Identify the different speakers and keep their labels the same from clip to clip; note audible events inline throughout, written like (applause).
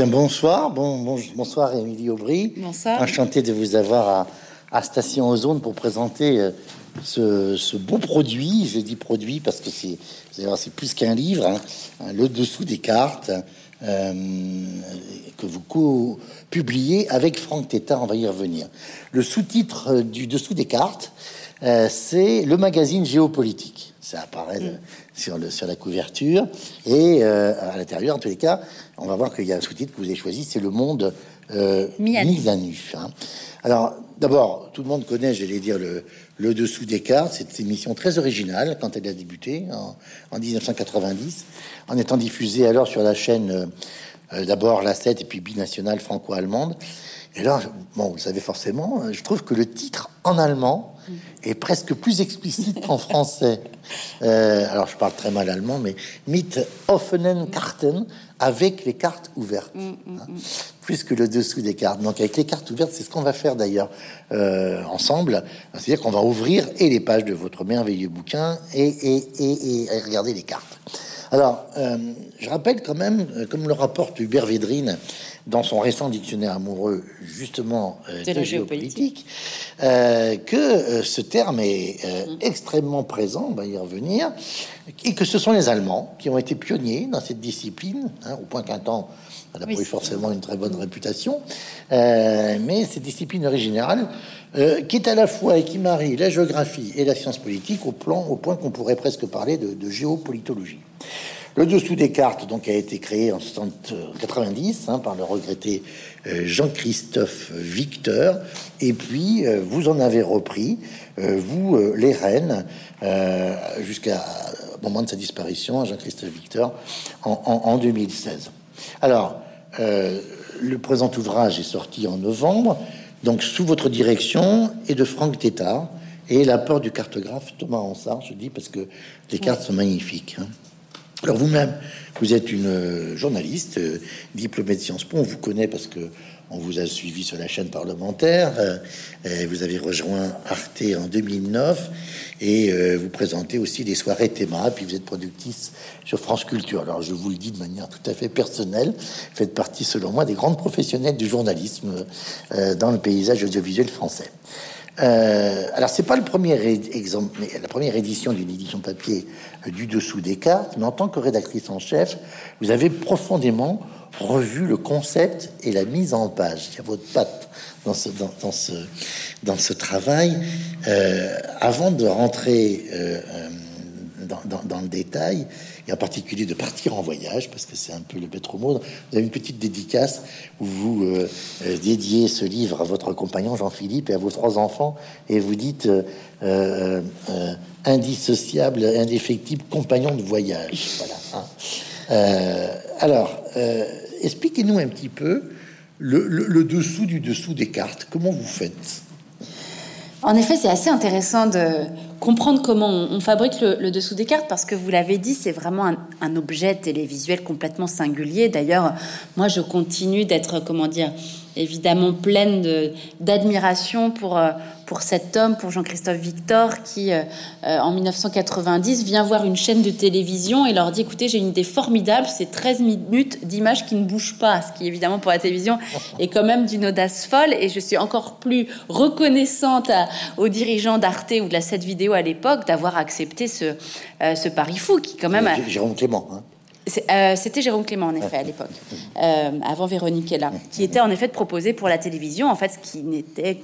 Speaker 1: Bien, bonsoir. Bon, bonsoir, Émilie Aubry.
Speaker 2: Bonsoir.
Speaker 1: Enchanté de vous avoir à, à Station Ozone pour présenter euh, ce, beau produit. Je dis produit parce que c'est c'est plus qu'un livre. Hein. le dessous des cartes euh, que vous publiez avec Franck Tétard. On va y revenir. Le sous-titre euh, du dessous des cartes, c'est le magazine géopolitique. Ça apparaît mm. sur, le, sur la couverture et à l'intérieur, en tous les cas, on va voir qu'il y a un sous-titre que vous avez choisi, c'est Le Monde euh, mis à nu. Hein. Alors, d'abord, tout le monde connaît, j'allais dire, le, le dessous des cartes. C'est une émission très originale quand elle a débuté en, 1990, en étant diffusée alors sur la chaîne euh, euh, d'abord la 7 et puis binationale franco-allemande. Et là, bon, vous savez forcément, je trouve que le titre en allemand est presque plus explicite qu'en (laughs) français. Euh, alors, je parle très mal allemand, mais mit offenen Karten, avec les cartes ouvertes, mm, mm, hein, plus que le dessous des cartes. Donc, avec les cartes ouvertes, c'est ce qu'on va faire d'ailleurs euh, ensemble. C'est-à-dire qu'on va ouvrir et les pages de votre merveilleux bouquin et, et, et, regarder les cartes. Alors, euh, je rappelle quand même, comme le rapporte Hubert Védrine dans son récent dictionnaire amoureux, justement, euh, de, géopolitique, euh, que euh, ce terme est mm. extrêmement présent, on va y revenir, et que ce sont les Allemands qui ont été pionniers dans cette discipline, hein, au point qu'un temps, elle n'a pas eu forcément une très bonne réputation, mais cette discipline originale, qui est à la fois et qui marie la géographie et la science politique au, plan, au point qu'on pourrait presque parler de, de géopolitologie. Le dessous des cartes donc a été créé en 90 hein, par le regretté euh, Jean-Christophe Victor, et puis euh, vous en avez repris, euh, vous les reines, jusqu'à moment de sa disparition, Jean-Christophe Victor, en, 2016. Alors, le présent ouvrage est sorti en novembre, donc sous votre direction et de Franck Tétard, et l'apport du cartographe Thomas Ansart, je dis parce que les cartes sont magnifiques. Hein. Alors vous-même, vous êtes une euh, journaliste, euh, diplômée de Sciences Po, on vous connaît parce que on vous a suivi sur la chaîne parlementaire, euh, vous avez rejoint Arte en 2009 et vous présentez aussi des soirées théma, puis vous êtes productrice sur France Culture. Alors je vous le dis de manière tout à fait personnelle, faites partie selon moi des grandes professionnelles du journalisme dans le paysage audiovisuel français. Euh, alors, c'est pas le premier exemple, la première édition d'une édition papier euh, du dessous des cartes, mais en tant que rédactrice en chef, vous avez profondément revu le concept et la mise en page. Il y a votre patte dans ce, dans, ce, dans ce travail. Euh, avant de rentrer dans, dans, le détail, et en particulier de partir en voyage, parce que c'est un peu le maître mot. Vous avez une petite dédicace où vous euh, euh, dédiez ce livre à votre compagnon Jean-Philippe et à vos trois enfants, et vous dites euh, indissociable, indéfectible compagnon de voyage. Voilà. Hein. alors, expliquez-nous un petit peu le, le dessous du dessous des cartes. Comment vous faites?
Speaker 2: En effet, c'est assez intéressant de comprendre comment on, fabrique le, dessous des cartes parce que vous l'avez dit, c'est vraiment un, un, objet télévisuel complètement singulier. D'ailleurs, moi, je continue d'être, comment dire, évidemment pleine d'admiration pour, euh, pour cet homme, pour Jean-Christophe Victor, qui euh, euh, en 1990 vient voir une chaîne de télévision et leur dit écoutez, j'ai une idée formidable, c'est 13 minutes d'images qui ne bougent pas, ce qui évidemment pour la télévision (laughs) est quand même d'une audace folle. Et je suis encore plus reconnaissante aux dirigeants d'Arte ou de la 7 vidéo à l'époque d'avoir accepté ce, ce pari fou qui quand même.
Speaker 1: Jérôme Clément. Hein.
Speaker 2: Euh, c'était Jérôme Clément, en effet, à l'époque, euh, avant Véronique là, qui était en effet de proposer pour la télévision, en fait, ce qui n'était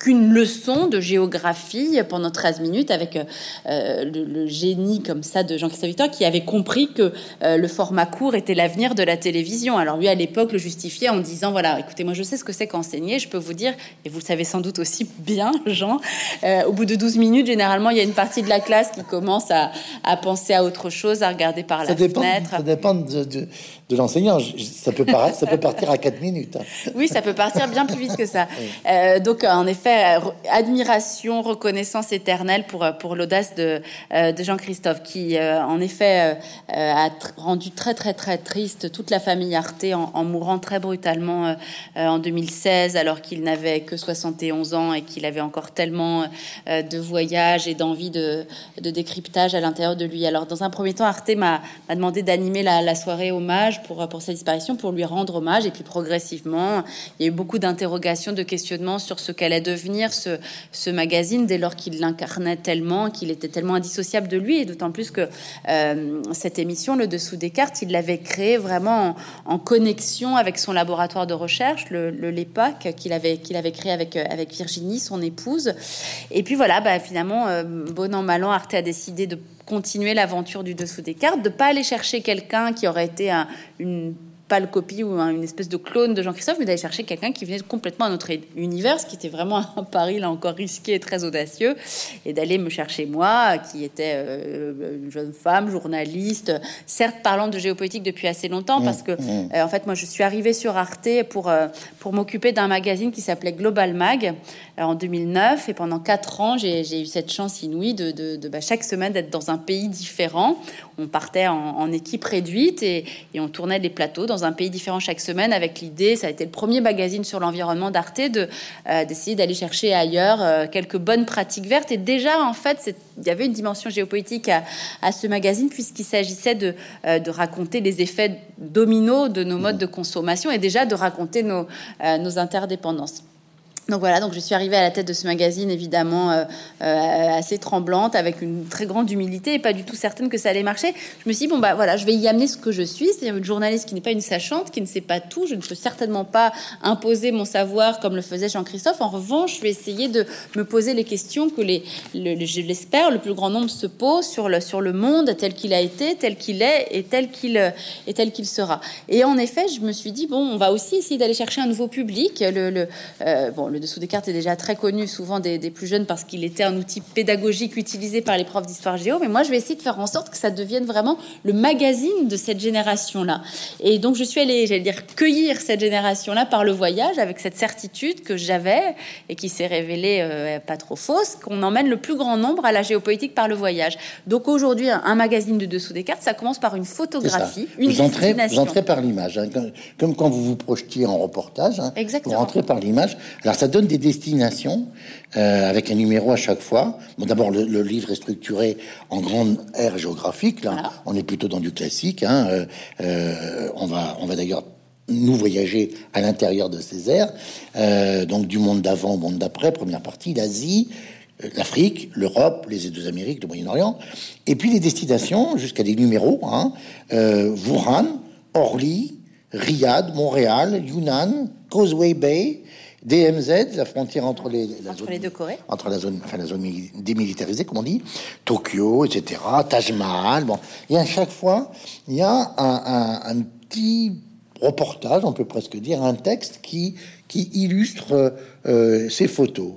Speaker 2: qu'une leçon de géographie pendant 13 minutes avec euh, le, génie comme ça de Jean-Christophe Victor qui avait compris que euh, le format court était l'avenir de la télévision. Alors lui à l'époque le justifiait en disant voilà écoutez moi je sais ce que c'est qu'enseigner, je peux vous dire et vous le savez sans doute aussi bien Jean, euh, au bout de 12 minutes généralement il y a une partie de la classe qui commence à, à penser à autre chose, à regarder par la fenêtre.
Speaker 1: Ça dépend de, de l'enseignant. Ça peut, paraître, ça peut partir à 4 minutes. Hein. (laughs)
Speaker 2: Oui, ça peut partir bien plus vite que ça. Euh, donc, en effet, admiration, reconnaissance éternelle pour, pour l'audace de, euh, de Jean-Christophe, qui, euh, en effet, a rendu très, très, très triste toute la famille Arte en, mourant très brutalement en 2016, alors qu'il n'avait que 71 ans et qu'il avait encore tellement de voyages et d'envie de, de décryptage à l'intérieur de lui. Alors, dans un premier temps, Arte m'a demandé d'animer la, la soirée hommage pour, sa disparition, pour lui rendre hommage. Et puis progressivement, il y a eu beaucoup d'interrogations, de questionnements sur ce qu'allait devenir ce, magazine dès lors qu'il l'incarnait tellement, qu'il était tellement indissociable de lui. Et d'autant plus que euh, cette émission, Le Dessous des cartes, il l'avait créée vraiment en, connexion avec son laboratoire de recherche, le, le LEPAC, qu'il avait, qu'il avait créé avec, avec Virginie, son épouse. Et puis voilà, bah, finalement, euh, bon an, mal an, Arte a décidé de continuer l'aventure du dessous des cartes, de pas aller chercher quelqu'un qui aurait été un, pâle copie ou une espèce de clone de Jean-Christophe, mais d'aller chercher quelqu'un qui venait complètement à notre univers, ce qui était vraiment un pari là encore risqué et très audacieux, et d'aller me chercher moi, qui était euh, une jeune femme, journaliste, certes parlant de géopolitique depuis assez longtemps, parce que mmh. euh, en fait moi je suis arrivée sur Arte pour euh, pour m'occuper d'un magazine qui s'appelait Global Mag en 2009, et pendant quatre ans j'ai eu cette chance inouïe de, de, bah, chaque semaine d'être dans un pays différent. On partait en, en équipe réduite et, et on tournait des plateaux dans un pays différent chaque semaine avec l'idée, ça a été le premier magazine sur l'environnement d'Arte, de, euh, d'essayer d'aller chercher ailleurs euh, quelques bonnes pratiques vertes. Et déjà, en fait, il y avait une dimension géopolitique à, ce magazine puisqu'il s'agissait de, euh, de raconter les effets dominos de nos modes de consommation et déjà de raconter nos, nos interdépendances. Donc voilà, donc je suis arrivée à la tête de ce magazine, évidemment euh, euh, assez tremblante, avec une très grande humilité et pas du tout certaine que ça allait marcher. Je me suis dit, bon, bah voilà, je vais y amener ce que je suis, c'est-à-dire une journaliste qui n'est pas une sachante, qui ne sait pas tout. Je ne peux certainement pas imposer mon savoir comme le faisait Jean-Christophe. En revanche, je vais essayer de me poser les questions que les, je l'espère, le plus grand nombre se pose sur le, sur le monde tel qu'il a été, tel qu'il est et tel qu'il et tel qu'il sera. Et en effet, je me suis dit, bon, on va aussi essayer d'aller chercher un nouveau public. Le, le euh, bon, le dessous des cartes est déjà très connu, souvent des, plus jeunes, parce qu'il était un outil pédagogique utilisé par les profs d'histoire géo. Mais moi, je vais essayer de faire en sorte que ça devienne vraiment le magazine de cette génération-là. Et donc, je suis allée, j'allais dire, cueillir cette génération-là par le voyage, avec cette certitude que j'avais et qui s'est révélée euh, pas trop fausse, qu'on emmène le plus grand nombre à la géopolitique par le voyage. Donc aujourd'hui, un, magazine de dessous des cartes, ça commence par une photographie, une
Speaker 1: vous entrez, vous entrez par l'image, hein, comme, quand vous vous projetiez en reportage. Hein,
Speaker 2: Exactement.
Speaker 1: Vous rentrez par l'image. Alors ça donne des destinations euh, avec un numéro à chaque fois. Bon, d'abord le, livre est structuré en grande aire géographique. Là, on est plutôt dans du classique. Hein. Euh, euh, on va, on va d'ailleurs nous voyager à l'intérieur de ces aires, donc du monde d'avant au monde d'après. Première partie, l'Asie, l'Afrique, l'Europe, les deux Amériques, le Moyen-Orient, et puis les destinations jusqu'à des numéros. Hein, Wuhan, Orly, Riyad, Montréal, Yunnan, Causeway Bay, DMZ, la frontière entre les,
Speaker 2: la entre les deux Corées,
Speaker 1: entre la zone, enfin la zone démilitarisée, comme on dit, Tokyo, etc., Taj Mahal. Bon, et à chaque fois, il y a un, un, un petit reportage, on peut presque dire, un texte qui qui illustre euh, ces photos.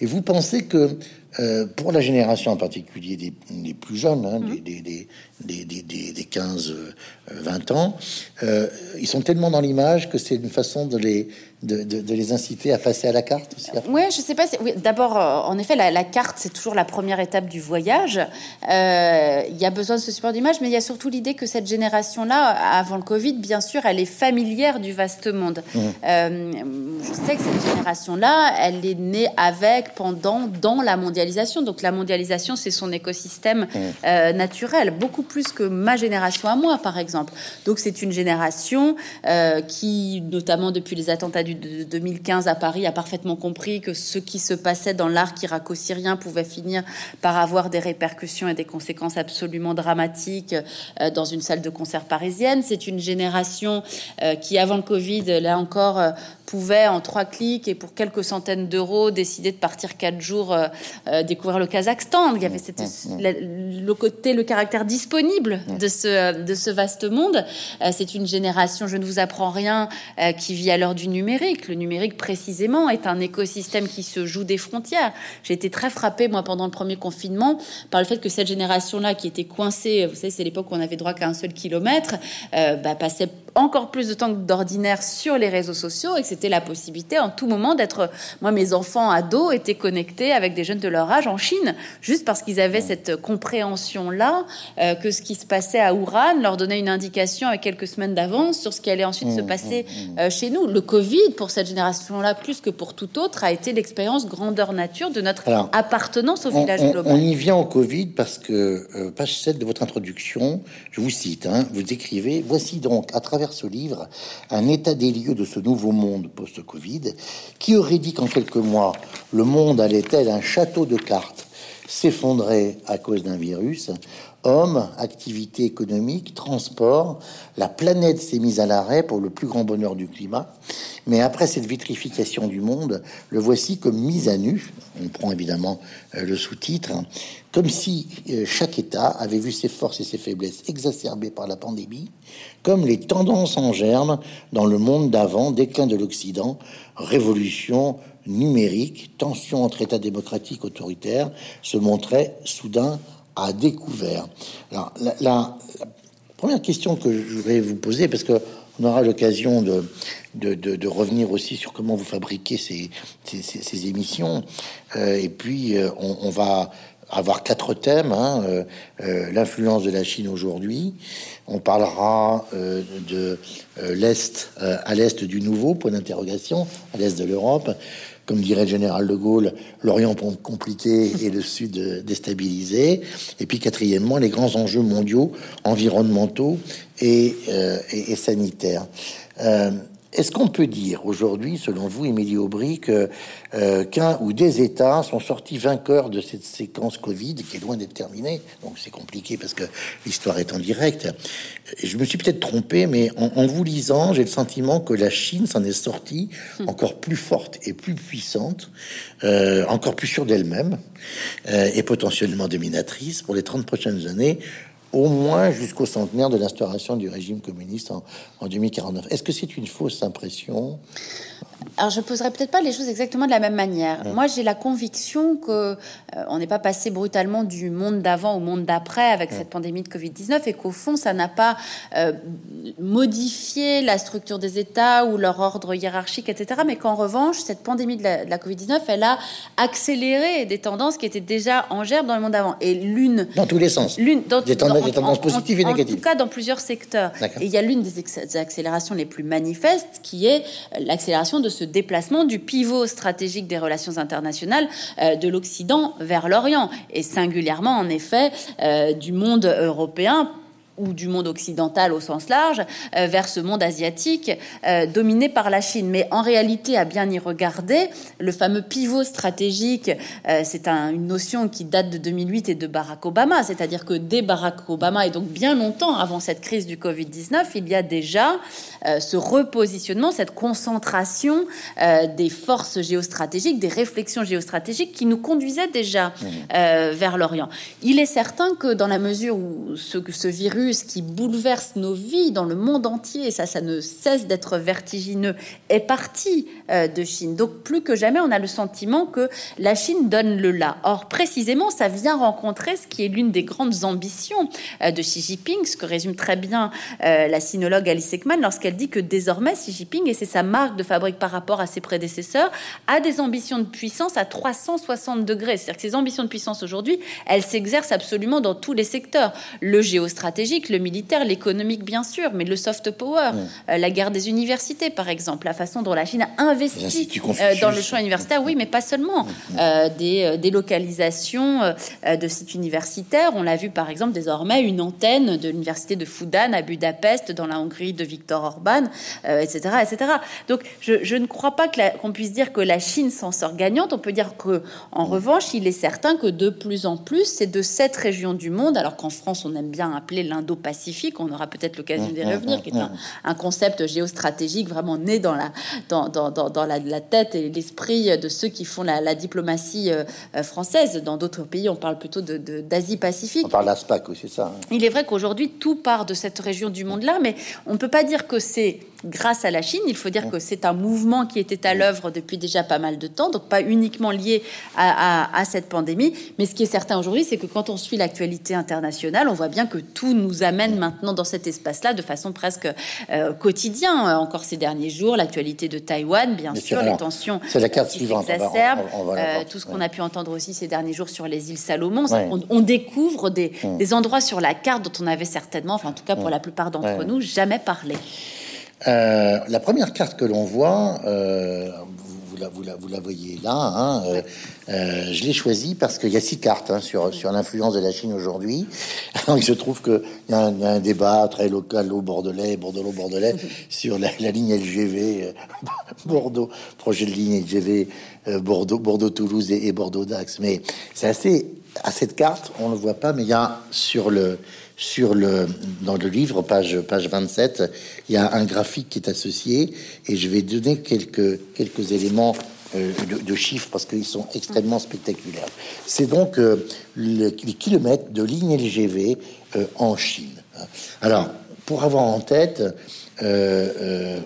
Speaker 1: Et, vous pensez que euh, pour la génération en particulier des, des plus jeunes, hein, mmh. des, des, des, des, des 15-20 euh, ans, ils sont tellement dans l'image que c'est une façon de les, de, de, les inciter à passer à la carte aussi
Speaker 2: Oui, je sais pas. Oui, D'abord, euh, en effet, la, carte, c'est toujours la première étape du voyage. Euh, il y a besoin de ce support d'image, mais il y a surtout l'idée que cette génération-là, avant le Covid, bien sûr, elle est familière du vaste monde. Mmh. Euh, je sais que cette génération-là, elle est née avec, pendant, dans la mondialisation. Donc la mondialisation, c'est son écosystème mmh. naturel, beaucoup plus que ma génération à moi, par exemple. Donc c'est une génération qui, notamment depuis les attentats de 2015 à Paris a parfaitement compris que ce qui se passait dans l'arc irako-syrien pouvait finir par avoir des répercussions et des conséquences absolument dramatiques euh, dans une salle de concert parisienne. C'est une génération euh, qui, avant le Covid, là encore, euh, pouvait en trois clics et pour quelques centaines d'euros décider de partir quatre jours découvrir le Kazakhstan. Il y avait cette, le, côté, le caractère disponible de ce, de ce vaste monde. c'est une génération, je ne vous apprends rien, qui vit à l'heure du numérique le numérique, précisément, est un écosystème qui se joue des frontières. J'ai été très frappée, moi, pendant le premier confinement, par le fait que cette génération-là, qui était coincée, vous savez, c'est l'époque où on avait droit qu'à un seul kilomètre, euh, bah, passait encore plus de temps que d'ordinaire sur les réseaux sociaux et que c'était la possibilité en tout moment d'être. Moi, mes enfants ados étaient connectés avec des jeunes de leur âge en Chine, juste parce qu'ils avaient cette compréhension-là euh, que ce qui se passait à Wuhan leur donnait une indication avec quelques semaines d'avance sur ce qui allait ensuite se mmh, passer mmh, mmh. Euh, chez nous. Le Covid, pour cette génération-là, plus que pour tout autre, a été l'expérience grandeur nature de notre appartenance au village global.
Speaker 1: On y vient au Covid parce que, euh, page 7 de votre introduction, je vous cite, hein, vous écrivez Voici donc, à travers ce livre un état des lieux de ce nouveau monde post-Covid Qui aurait dit qu'en quelques mois, le monde allait tel un château de cartes s'effondrer à cause d'un virus? Hommes, activité économique, transport, la planète s'est mise à l'arrêt pour le plus grand bonheur du climat. Mais après cette vitrification du monde, le voici comme mise à nu. On prend évidemment euh, le sous-titre, comme si euh, chaque État avait vu ses forces et ses faiblesses exacerbées par la pandémie, comme les tendances en germe dans le monde d'avant, déclin de l'Occident, révolution numérique, tension entre États démocratiques autoritaires, se montraient soudain à découvert. La, première question que je voudrais vous poser, parce que on aura l'occasion de, de, revenir aussi sur comment vous fabriquez ces, ces, émissions, euh, et puis euh, on, va avoir quatre thèmes. Hein, euh, l'influence de la Chine aujourd'hui. On parlera de l'Est à l'Est du nouveau, point d'interrogation, à l'Est de l'Europe comme dirait le général de Gaulle, l'Orient compliqué et le Sud déstabilisé. Et puis quatrièmement, les grands enjeux mondiaux, environnementaux et, euh, sanitaires. Euh, est-ce qu'on peut dire aujourd'hui, selon vous, Émilie Aubry, que euh, qu'un ou des États sont sortis vainqueurs de cette séquence Covid qui est loin d'être terminée? Donc c'est compliqué parce que l'histoire est en direct. Je me suis peut-être trompé, mais en, vous lisant, j'ai le sentiment que la Chine s'en est sortie encore plus forte et plus puissante, euh, encore plus sûre d'elle-même euh, et potentiellement dominatrice pour les 30 prochaines années au moins jusqu'au centenaire de l'instauration du régime communiste en, en 2049. Est-ce que c'est une fausse impression?
Speaker 2: Alors, je poserai peut-être pas les choses exactement de la même manière. Moi, j'ai la conviction que euh, on n'est pas passé brutalement du monde d'avant au monde d'après avec cette pandémie de Covid-19 et qu'au fond, ça n'a pas euh, modifié la structure des États ou leur ordre hiérarchique, etc. Mais qu'en revanche, cette pandémie de la, Covid-19, elle a accéléré des tendances qui étaient déjà en germe dans le monde d'avant. Et l'une...
Speaker 1: Dans tous les sens.
Speaker 2: L'une,
Speaker 1: dans, des tendances, positives et négatives.
Speaker 2: En tout cas, dans plusieurs secteurs. Et il y a l'une des accélérations les plus manifestes qui est l'accélération de ce déplacement du pivot stratégique des relations internationales euh, de l'Occident vers l'Orient, et singulièrement en effet euh, du monde européen ou du monde occidental au sens large euh, vers ce monde asiatique euh, dominé par la Chine. Mais en réalité, à bien y regarder, le fameux pivot stratégique, euh, c'est une notion qui date de 2008 et de Barack Obama, c'est-à-dire que dès Barack Obama et donc bien longtemps avant cette crise du Covid-19, il y a déjà ce repositionnement, cette concentration des forces géostratégiques, des réflexions géostratégiques qui nous conduisaient déjà mmh. vers l'Orient. Il est certain que dans la mesure où ce, ce virus qui bouleverse nos vies dans le monde entier, et ça, ça ne cesse d'être vertigineux, est parti euh, de Chine. Donc plus que jamais, on a le sentiment que la Chine donne le là. Or, précisément, ça vient rencontrer ce qui est l'une des grandes ambitions euh, de Xi Jinping, ce que résume très bien euh, la sinologue Alice Ekman lorsqu'elle dit que désormais, Xi Jinping, et c'est sa marque de fabrique par rapport à ses prédécesseurs, a des ambitions de puissance à 360 degrés. C'est-à-dire que ces ambitions de puissance aujourd'hui, elles s'exercent absolument dans tous les secteurs. Le géostratégique, le militaire, l'économique bien sûr, mais le soft power, euh, la guerre des universités par exemple, la façon dont la Chine a investi euh, dans le champ universitaire, oui, mais pas seulement, euh, des délocalisations de sites universitaires. On l'a vu par exemple désormais une antenne de l'université de Fudan à Budapest, dans la Hongrie de Viktor Orban, etc., etc. Donc je, ne crois pas qu'on puisse dire que la Chine s'en sort gagnante. On peut dire que en revanche, il est certain que de plus en plus, c'est de cette région du monde, alors qu'en France on aime bien appeler l'Inde pacifique on aura peut-être l'occasion d'y mmh, mmh, revenir, qui est un, concept géostratégique vraiment né dans la, dans, dans, dans la, la, tête et l'esprit de ceux qui font la, diplomatie euh, euh, française. Dans d'autres pays, on parle plutôt d'Asie-Pacifique.
Speaker 1: on parle d'ASPAC aussi, ça. Hein.
Speaker 2: Il est vrai qu'aujourd'hui, tout part de cette région du monde-là, mais on ne peut pas dire que c'est grâce à la Chine. Il faut dire que c'est un mouvement qui était à l'œuvre depuis déjà pas mal de temps, donc pas uniquement lié à, cette pandémie. Mais ce qui est certain aujourd'hui, c'est que quand on suit l'actualité internationale, on voit bien que tout nous amène maintenant dans cet espace-là de façon presque euh, quotidienne. Encore ces derniers jours, l'actualité de Taïwan, bien, sûr, les tensions.
Speaker 1: C'est la carte suivante.
Speaker 2: Euh, tout ce qu'on a pu entendre aussi ces derniers jours sur les îles Salomon. On, découvre des, des, endroits sur la carte dont on avait certainement, enfin en tout cas pour la plupart d'entre nous, jamais parlé.
Speaker 1: Euh, la première carte que l'on voit, euh, vous, la, vous, la, vous la voyez là. Hein, euh, je l'ai choisi parce qu'il y a six cartes hein, sur, sur l'influence de la Chine aujourd'hui. (laughs) il se trouve qu'il y, y, a un débat très local au Bordelais, Bordeaux-Bordelais, sur la, la, ligne LGV (laughs) Bordeaux, projet de ligne LGV Bordeaux, Bordeaux-Toulouse et, et Bordeaux-Dax. Mais c'est assez. À cette carte, on ne le voit pas, mais il y a sur le sur le, dans le livre, page, page 27, il y a un graphique qui est associé et je vais donner quelques, quelques éléments euh, de, chiffres parce qu'ils sont extrêmement spectaculaires. C'est donc euh, le, les kilomètres de ligne LGV euh, en Chine. Alors, pour avoir en tête, euh, euh,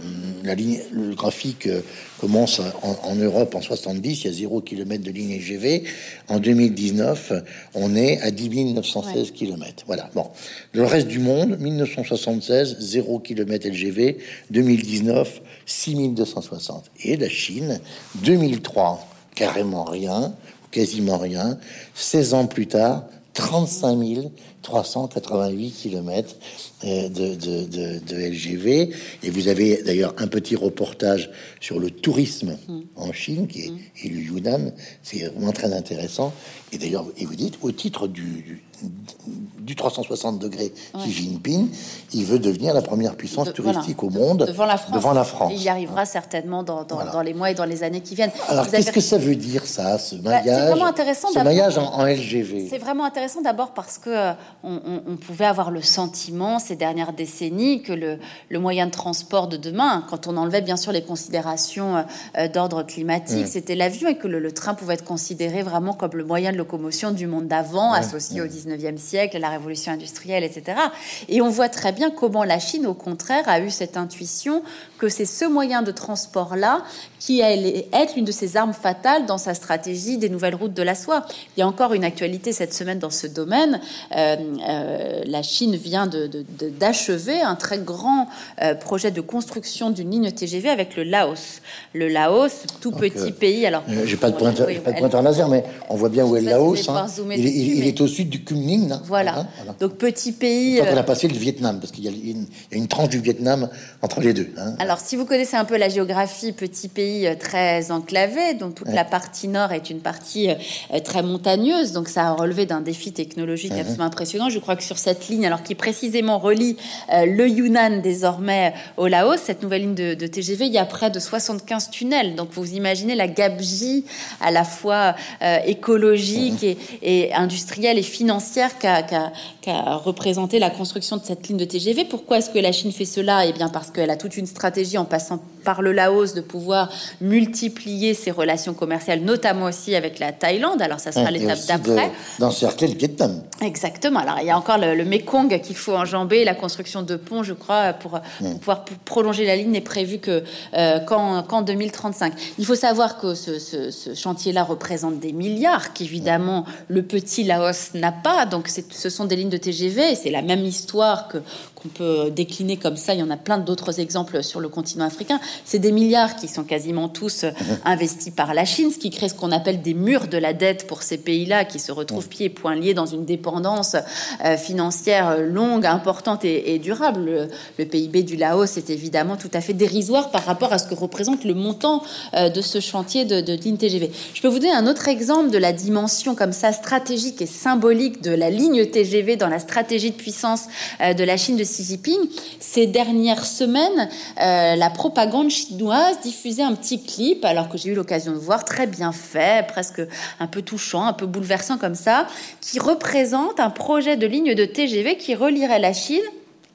Speaker 1: la ligne, le graphique euh, commence en, en, Europe en 70, il y a 0 km de ligne LGV. En 2019, on est à 10 916 ouais. km. Voilà. Bon, le reste du monde, 1976, 0 km LGV. 2019, 6260. Et la Chine, 2003, carrément rien, quasiment rien. 16 ans plus tard, 35 388 km de, de, de, de, LGV. Et vous avez d'ailleurs un petit reportage sur le tourisme mmh. en Chine, qui est, et le Yunnan. C'est vraiment très intéressant. Et d'ailleurs, et vous dites, au titre du, du, du 360 degrés ouais. Xi Jinping, il veut devenir la première puissance de, touristique voilà, au monde
Speaker 2: devant la France.
Speaker 1: Devant la France.
Speaker 2: Il y arrivera certainement dans, dans, voilà. dans, les mois et dans les années qui viennent.
Speaker 1: Alors, qu'est-ce avez... que ça veut dire, ça, ce maillage bah, vraiment intéressant ce maillage en, en LGV.
Speaker 2: C'est vraiment intéressant d'abord parce que euh, on, on, on, pouvait avoir le sentiment ces dernières décennies que le, le, moyen de transport de demain, quand on enlevait bien sûr les considérations euh, d'ordre climatique, mmh. c'était l'avion et que le, le, train pouvait être considéré vraiment comme le moyen de locomotion du monde d'avant, mmh. associé mmh. au 19e siècle, la révolution industrielle, etc. Et on voit très bien comment la Chine, au contraire, a eu cette intuition que c'est ce moyen de transport-là qui allait être l'une de ses armes fatales dans sa stratégie des nouvelles routes de la soie. Il y a encore une actualité cette semaine dans ce domaine. Euh, euh, la Chine vient d'achever un très grand euh, projet de construction d'une ligne TGV avec le Laos. Le Laos, tout Donc, petit pays. Alors,
Speaker 1: j'ai pas de pointeur, oui, pas de pointeur laser, mais on voit bien où est le Laos. Hein. Il, il, il mais... est au sud du Kunming. Hein.
Speaker 2: Voilà. Hein, voilà. Donc petit pays.
Speaker 1: On a passé le Vietnam parce qu'il y, y, a une tranche du Vietnam entre les deux.
Speaker 2: Hein. Alors, si vous connaissez un peu la géographie, petit pays très enclavé, dont toute ouais. la partie nord est une partie très montagneuse, donc ça a relevé d'un défi technologique absolument impressionnant. Je crois que sur cette ligne, alors qui précisément relie euh, le Yunnan désormais au Laos, cette nouvelle ligne de, de, TGV, il y a près de 75 tunnels. Donc vous imaginez la gabegie à la fois euh, écologique et, et, industrielle et financière qu'a qu qu représenté la construction de cette ligne de TGV. Pourquoi est-ce que la Chine fait cela? Eh bien parce qu'elle a toute une stratégie en passant par le Laos de pouvoir multiplier ses relations commerciales, notamment aussi avec la Thaïlande. Alors ça sera l'étape d'après.
Speaker 1: D'encercler le Vietnam.
Speaker 2: Exactement. Alors il y a encore le, le Mekong qu'il faut enjamber. La construction de ponts, je crois, pour, pour pouvoir prolonger la ligne n'est prévue que euh, qu'en qu 2035. Il faut savoir que ce, ce, ce chantier-là représente des milliards qu'évidemment le petit Laos n'a pas. Donc ce sont des lignes de TGV. C'est la même histoire que qu'on peut décliner comme ça. Il y en a plein d'autres exemples sur le continent africain. C'est des milliards qui sont quasiment tous mmh. (laughs) investis par la Chine, ce qui crée ce qu'on appelle des murs de la dette pour ces pays-là qui se retrouvent pieds et poings liés dans une dépendance euh, financière longue, importante et, et durable. Le, le, PIB du Laos est évidemment tout à fait dérisoire par rapport à ce que représente le montant euh, de ce chantier de, de ligne TGV. Je peux vous donner un autre exemple de la dimension comme ça stratégique et symbolique de la ligne TGV dans la stratégie de puissance euh, de la Chine de Xi Jinping. Ces dernières semaines, euh, la propagande chinoise diffusait un petit clip, alors que j'ai eu l'occasion de voir, très bien fait, presque un peu touchant, un peu bouleversant comme ça, qui représente un projet de ligne de TGV qui relierait la Chine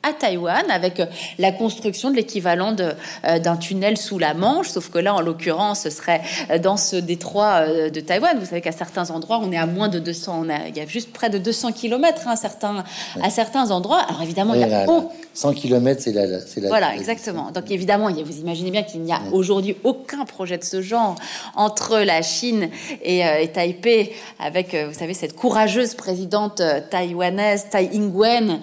Speaker 2: à Taïwan avec la construction de l'équivalent euh, d'un tunnel sous la Manche, sauf que là, en l'occurrence, ce serait dans ce détroit euh, de Taïwan. Vous savez qu'à certains endroits, on est à moins de 200, on a, il y a juste près de 200 kilomètres hein, certains, ouais. à certains endroits. Alors évidemment, il y a
Speaker 1: là, oh, 100 km, c'est la, la,
Speaker 2: Voilà, exactement. Donc évidemment, vous imaginez bien qu'il n'y a aujourd'hui aucun projet de ce genre entre la Chine et, euh, et Taipei, avec, vous savez, cette courageuse présidente taïwanaise, Tai Ing-wen,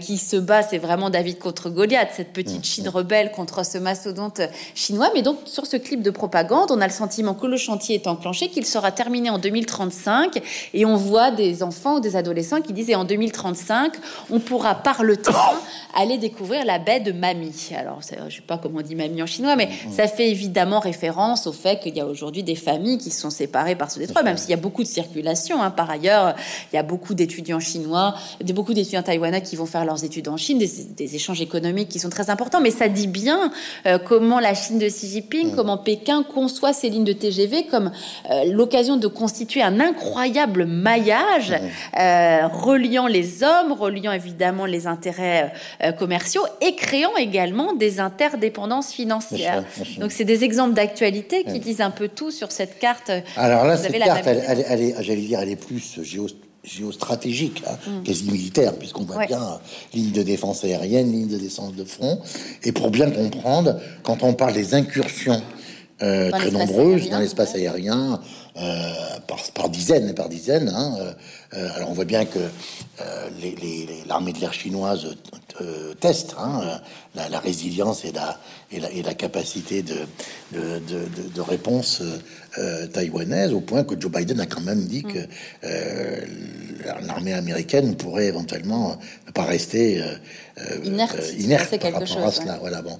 Speaker 2: qui se bat c'est vraiment David contre Goliath, cette petite mmh, Chine mmh. rebelle contre ce mastodonte chinois. Mais donc, sur ce clip de propagande, on a le sentiment que le chantier est enclenché, qu'il sera terminé en 2035. Et on voit des enfants ou des adolescents qui disent, et en 2035, on pourra par le train (coughs) aller découvrir la baie de Mamie. Alors, je ne sais pas comment on dit Mamie en chinois, mais mmh. ça fait évidemment référence au fait qu'il y a aujourd'hui des familles qui sont séparées par ce détroit, même s'il y a beaucoup de circulation. Hein. Par ailleurs, il y a beaucoup d'étudiants chinois, beaucoup d'étudiants taïwanais qui vont faire leurs études en Chine, des, échanges économiques qui sont très importants. Mais ça dit bien euh, comment la Chine de Xi Jinping, mm. comment Pékin conçoit ces lignes de TGV comme euh, l'occasion de constituer un incroyable maillage mm. euh, reliant les hommes, reliant évidemment les intérêts commerciaux et créant également des interdépendances financières. Donc c'est des exemples d'actualité qui disent un peu tout sur cette carte.
Speaker 1: Alors là, cette carte, elle, est, j'allais dire, elle est plus géostratégique, hein, mm. quasi militaire, puisqu'on voit bien ligne de défense aérienne, ligne de défense de front. Et pour bien comprendre, quand on parle des incursions euh, très nombreuses dans l'espace aérien, euh, par, par, dizaines et par dizaines. Hein, euh, alors on voit bien que l'armée de l'air chinoise teste hein, la, résilience et la, et la, et la capacité de, de, de, de réponse taïwanaise, au point que Joe Biden a quand même dit que l'armée américaine pourrait éventuellement ne pas rester
Speaker 2: inerte,
Speaker 1: inerte
Speaker 2: par rapport chose, à
Speaker 1: cela. Voilà, bon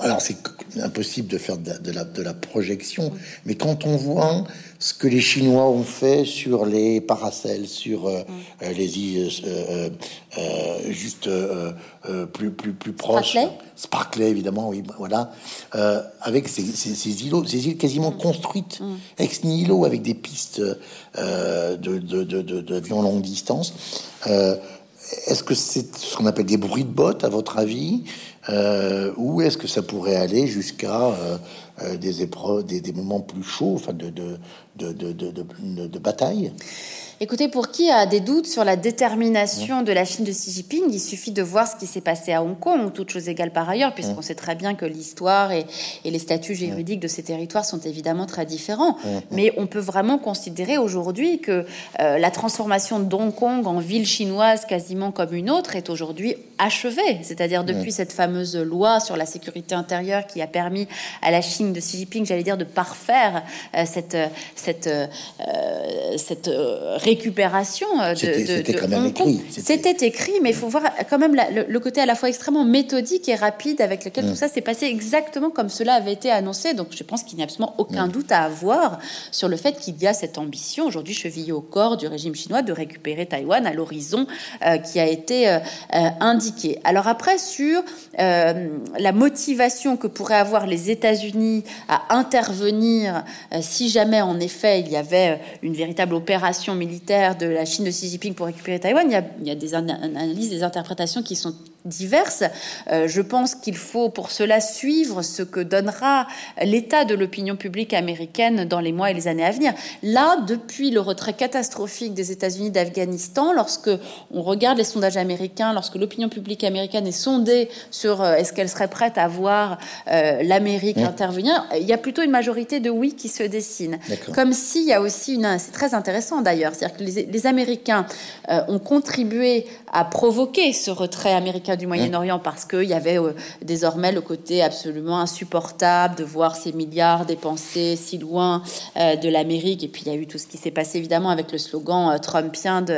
Speaker 1: alors c'est impossible de faire de, la, de, la, projection, mais quand on voit ce que les Chinois ont fait sur les paracels, sur euh, euh, les îles euh, juste plus, plus, plus proches, Sparkley évidemment, oui, voilà, avec ces, ces, îlots, ces îles quasiment mm. construites mm. ex nihilo avec des pistes de, de, de, longue distance. Est-ce que c'est ce qu'on appelle des bruits de bottes, à votre avis euh, Ou est-ce que ça pourrait aller jusqu'à euh, euh, des moments plus chauds, enfin de bataille?
Speaker 2: Écoutez, pour qui a des doutes sur la détermination de la Chine de Xi Jinping, il suffit de voir ce qui s'est passé à Hong Kong, toutes choses égales par ailleurs, puisqu'on sait très bien que l'histoire et, les statuts juridiques de ces territoires sont évidemment très différents. Mais on peut vraiment considérer aujourd'hui que euh, la transformation de Hong Kong en ville chinoise quasiment comme une autre est aujourd'hui achevée. C'est-à-dire depuis cette fameuse loi sur la sécurité intérieure qui a permis à la Chine de Xi Jinping, j'allais dire, de parfaire euh, cette, cette, euh, cette récupération euh, de,
Speaker 1: C'était quand même écrit.
Speaker 2: C'était écrit, mais il faut voir quand même le, côté à la fois extrêmement méthodique et rapide avec lequel tout mm. ça s'est passé exactement comme cela avait été annoncé. Donc je pense qu'il n'y a absolument aucun mm. doute à avoir sur le fait qu'il y a cette ambition aujourd'hui chevillée au corps du régime chinois de récupérer Taïwan à l'horizon euh, qui a été euh, indiqué. Alors après sur la motivation que pourraient avoir les États-Unis à intervenir si jamais en effet il y avait une véritable opération militaire de la Chine de Xi Jinping pour récupérer Taïwan, il y a, il y a des analyses, des interprétations qui sont diverses. Euh, je pense qu'il faut pour cela suivre ce que donnera l'état de l'opinion publique américaine dans les mois et les années à venir. Là, depuis le retrait catastrophique des États-Unis d'Afghanistan, lorsque on regarde les sondages américains, lorsque l'opinion publique américaine est sondée sur euh, est-ce qu'elle serait prête à voir euh, l'Amérique intervenir, il y a plutôt une majorité de oui qui se dessine. Comme s'il y a aussi une, c'est très intéressant d'ailleurs, c'est-à-dire que les, les Américains ont contribué à provoquer ce retrait américain du Moyen-Orient parce qu'il y avait euh, désormais le côté absolument insupportable de voir ces milliards dépensés si loin euh, de l'Amérique. Et puis il y a eu tout ce qui s'est passé évidemment avec le slogan euh, trumpien de,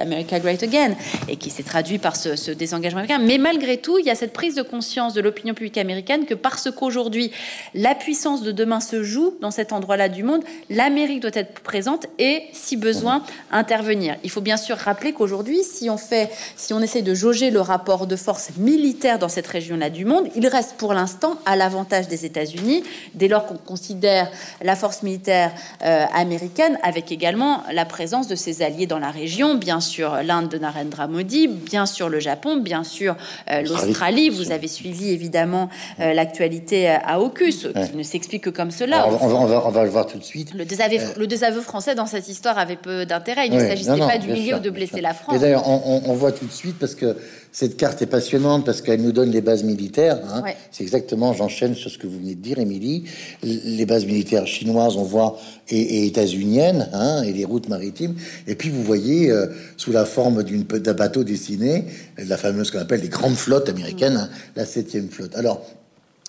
Speaker 2: America Great Again et qui s'est traduit par ce, désengagement américain. Mais malgré tout, il y a cette prise de conscience de l'opinion publique américaine que parce qu'aujourd'hui la puissance de demain se joue dans cet endroit-là du monde, l'Amérique doit être présente et, si besoin, intervenir. Il faut bien sûr rappeler qu'aujourd'hui, si on fait, si on essaie de jauger le rapport de force militaire dans cette région-là du monde, il reste pour l'instant à l'avantage des États-Unis, dès lors qu'on considère la force militaire euh, américaine avec également la présence de ses alliés dans la région, bien sûr l'Inde de Narendra Modi, bien sûr le Japon, bien sûr euh, l'Australie. Vous avez suivi évidemment euh, l'actualité à AUKUS, qui ne s'explique que comme cela.
Speaker 1: on, va, on, va, le voir tout de suite.
Speaker 2: Le désaveu, le désaveu français dans cette histoire avait peu d'intérêt. Il ne s'agissait pas d'humilier ou de blesser la France.
Speaker 1: Et d'ailleurs, on, on, voit tout de suite parce que cette carte est passionnante parce qu'elle nous donne les bases militaires. hein.
Speaker 2: Ouais.
Speaker 1: C'est exactement, j'enchaîne sur ce que vous venez de dire, Émilie. Les bases militaires chinoises, on voit, et, et états-uniennes, hein, et les routes maritimes. Et puis vous voyez, euh, sous la forme d'un bateau dessiné, la fameuse qu'on appelle les grandes flottes américaines, hein, la septième flotte. Alors,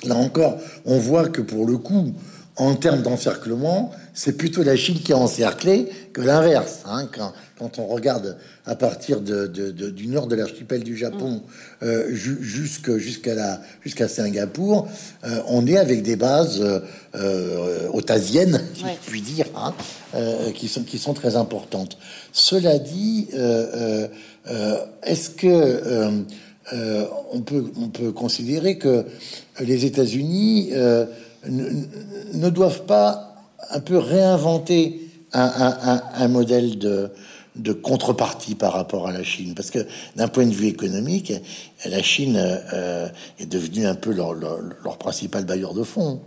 Speaker 1: Là encore, on voit que pour le coup, en termes d'encerclement, c'est plutôt la Chine qui est encerclée que l'inverse. hein. Quand, quand on regarde à partir de, de- de- du nord de l'archipel du Japon euh, ju- jusque- jusqu'à la jusqu'à Singapour, euh, on est avec des bases euh, euh, otasiennes, (laughs) si
Speaker 2: Ouais.
Speaker 1: je puis dire, hein, euh, qui sont qui sont très importantes. Cela dit, euh, euh, euh, est-ce que euh, euh, on peut on peut considérer que les États-Unis euh, ne, ne doivent pas un peu réinventer un, un- un- un modèle de, de contrepartie par rapport à la Chine, parce que d'un point de vue économique, la Chine euh, est devenue un peu leur, leur, leur principal bailleur de fonds.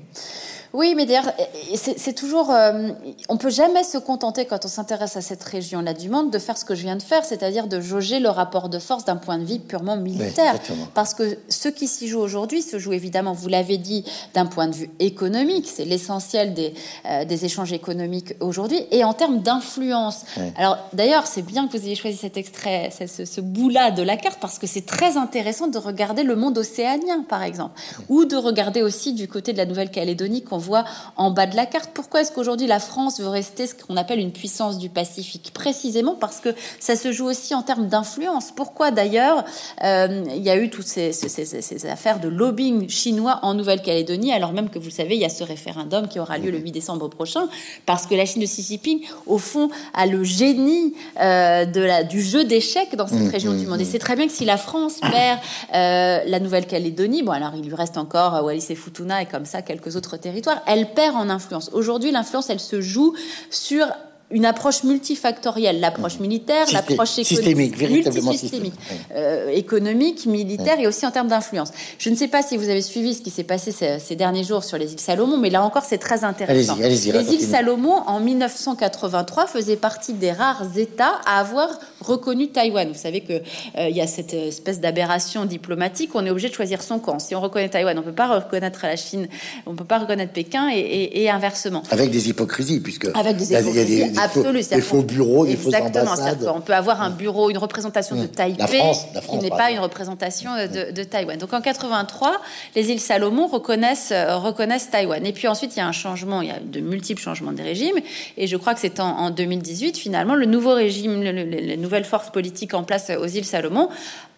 Speaker 2: Oui, mais d'ailleurs, c'est toujours. euh, on peut jamais se contenter, quand on s'intéresse à cette région-là du monde, de faire ce que je viens de faire, c'est-à-dire de jauger le rapport de force d'un point de vue purement militaire. Parce que ce qui s'y joue aujourd'hui se joue évidemment, vous l'avez dit, d'un point de vue économique. C'est l'essentiel des, euh, des échanges économiques aujourd'hui. Et en termes d'influence. Alors, d'ailleurs, c'est bien que vous ayez choisi cet extrait, ce, ce- ce bout-là de la carte, parce que c'est très intéressant de regarder le monde océanien, par exemple. Ou de regarder aussi du côté de la Nouvelle-Calédonie qu'on voit en bas de la carte. Pourquoi est-ce qu'aujourd'hui la France veut rester ce qu'on appelle une puissance du Pacifique? Précisément parce que ça se joue aussi en termes d'influence. Pourquoi d'ailleurs euh, il y a eu toutes ces, ces- ces- ces affaires de lobbying chinois en Nouvelle-Calédonie, alors même que vous le savez, il y a ce référendum qui aura lieu le 8 décembre prochain, parce que la Chine de Xi Jinping, au fond, a le génie euh, de la, du jeu d'échecs dans cette région du monde. Et c'est très bien que si la France perd euh, la Nouvelle-Calédonie, bon alors il lui reste encore Wallis et Futuna et comme ça quelques autres territoires, elle perd en influence. Aujourd'hui, l'influence, elle se joue sur une approche multifactorielle, l'approche militaire,
Speaker 1: Systé-
Speaker 2: l'approche économique,
Speaker 1: systémique, véritablement systémique.
Speaker 2: euh, économique, militaire et aussi en termes d'influence. Je ne sais pas si vous avez suivi ce qui s'est passé ces, ces derniers jours sur les îles Salomon, mais là encore, c'est très intéressant.
Speaker 1: Allez-y, allez-y,
Speaker 2: les îles. Salomon, en 1983, faisaient partie des rares États à avoir reconnu Taïwan. Vous savez que euh, il y a cette espèce d'aberration diplomatique. On est obligé de choisir son camp. Si on reconnaît Taïwan, on peut pas reconnaître la Chine, on peut pas reconnaître Pékin et, et- et inversement.
Speaker 1: Avec des hypocrisies, puisque
Speaker 2: Avec des hypocrisies
Speaker 1: des, des faux, des faux bureaux, des fausses
Speaker 2: Exactement.
Speaker 1: ambassades.
Speaker 2: qu'on peut avoir un bureau, une représentation de
Speaker 1: La
Speaker 2: Taipei
Speaker 1: France, la
Speaker 2: qui
Speaker 1: France,
Speaker 2: n'est
Speaker 1: par
Speaker 2: pas une représentation de, de Taïwan. Donc en 83, les îles Salomon reconnaissent, euh, reconnaissent Taïwan. Et puis ensuite, il y a un changement, il y a de multiples changements des régimes. Et je crois que c'est en, en 2018, finalement, le nouveau régime, le- le- les nouvelles forces politiques en place aux îles Salomon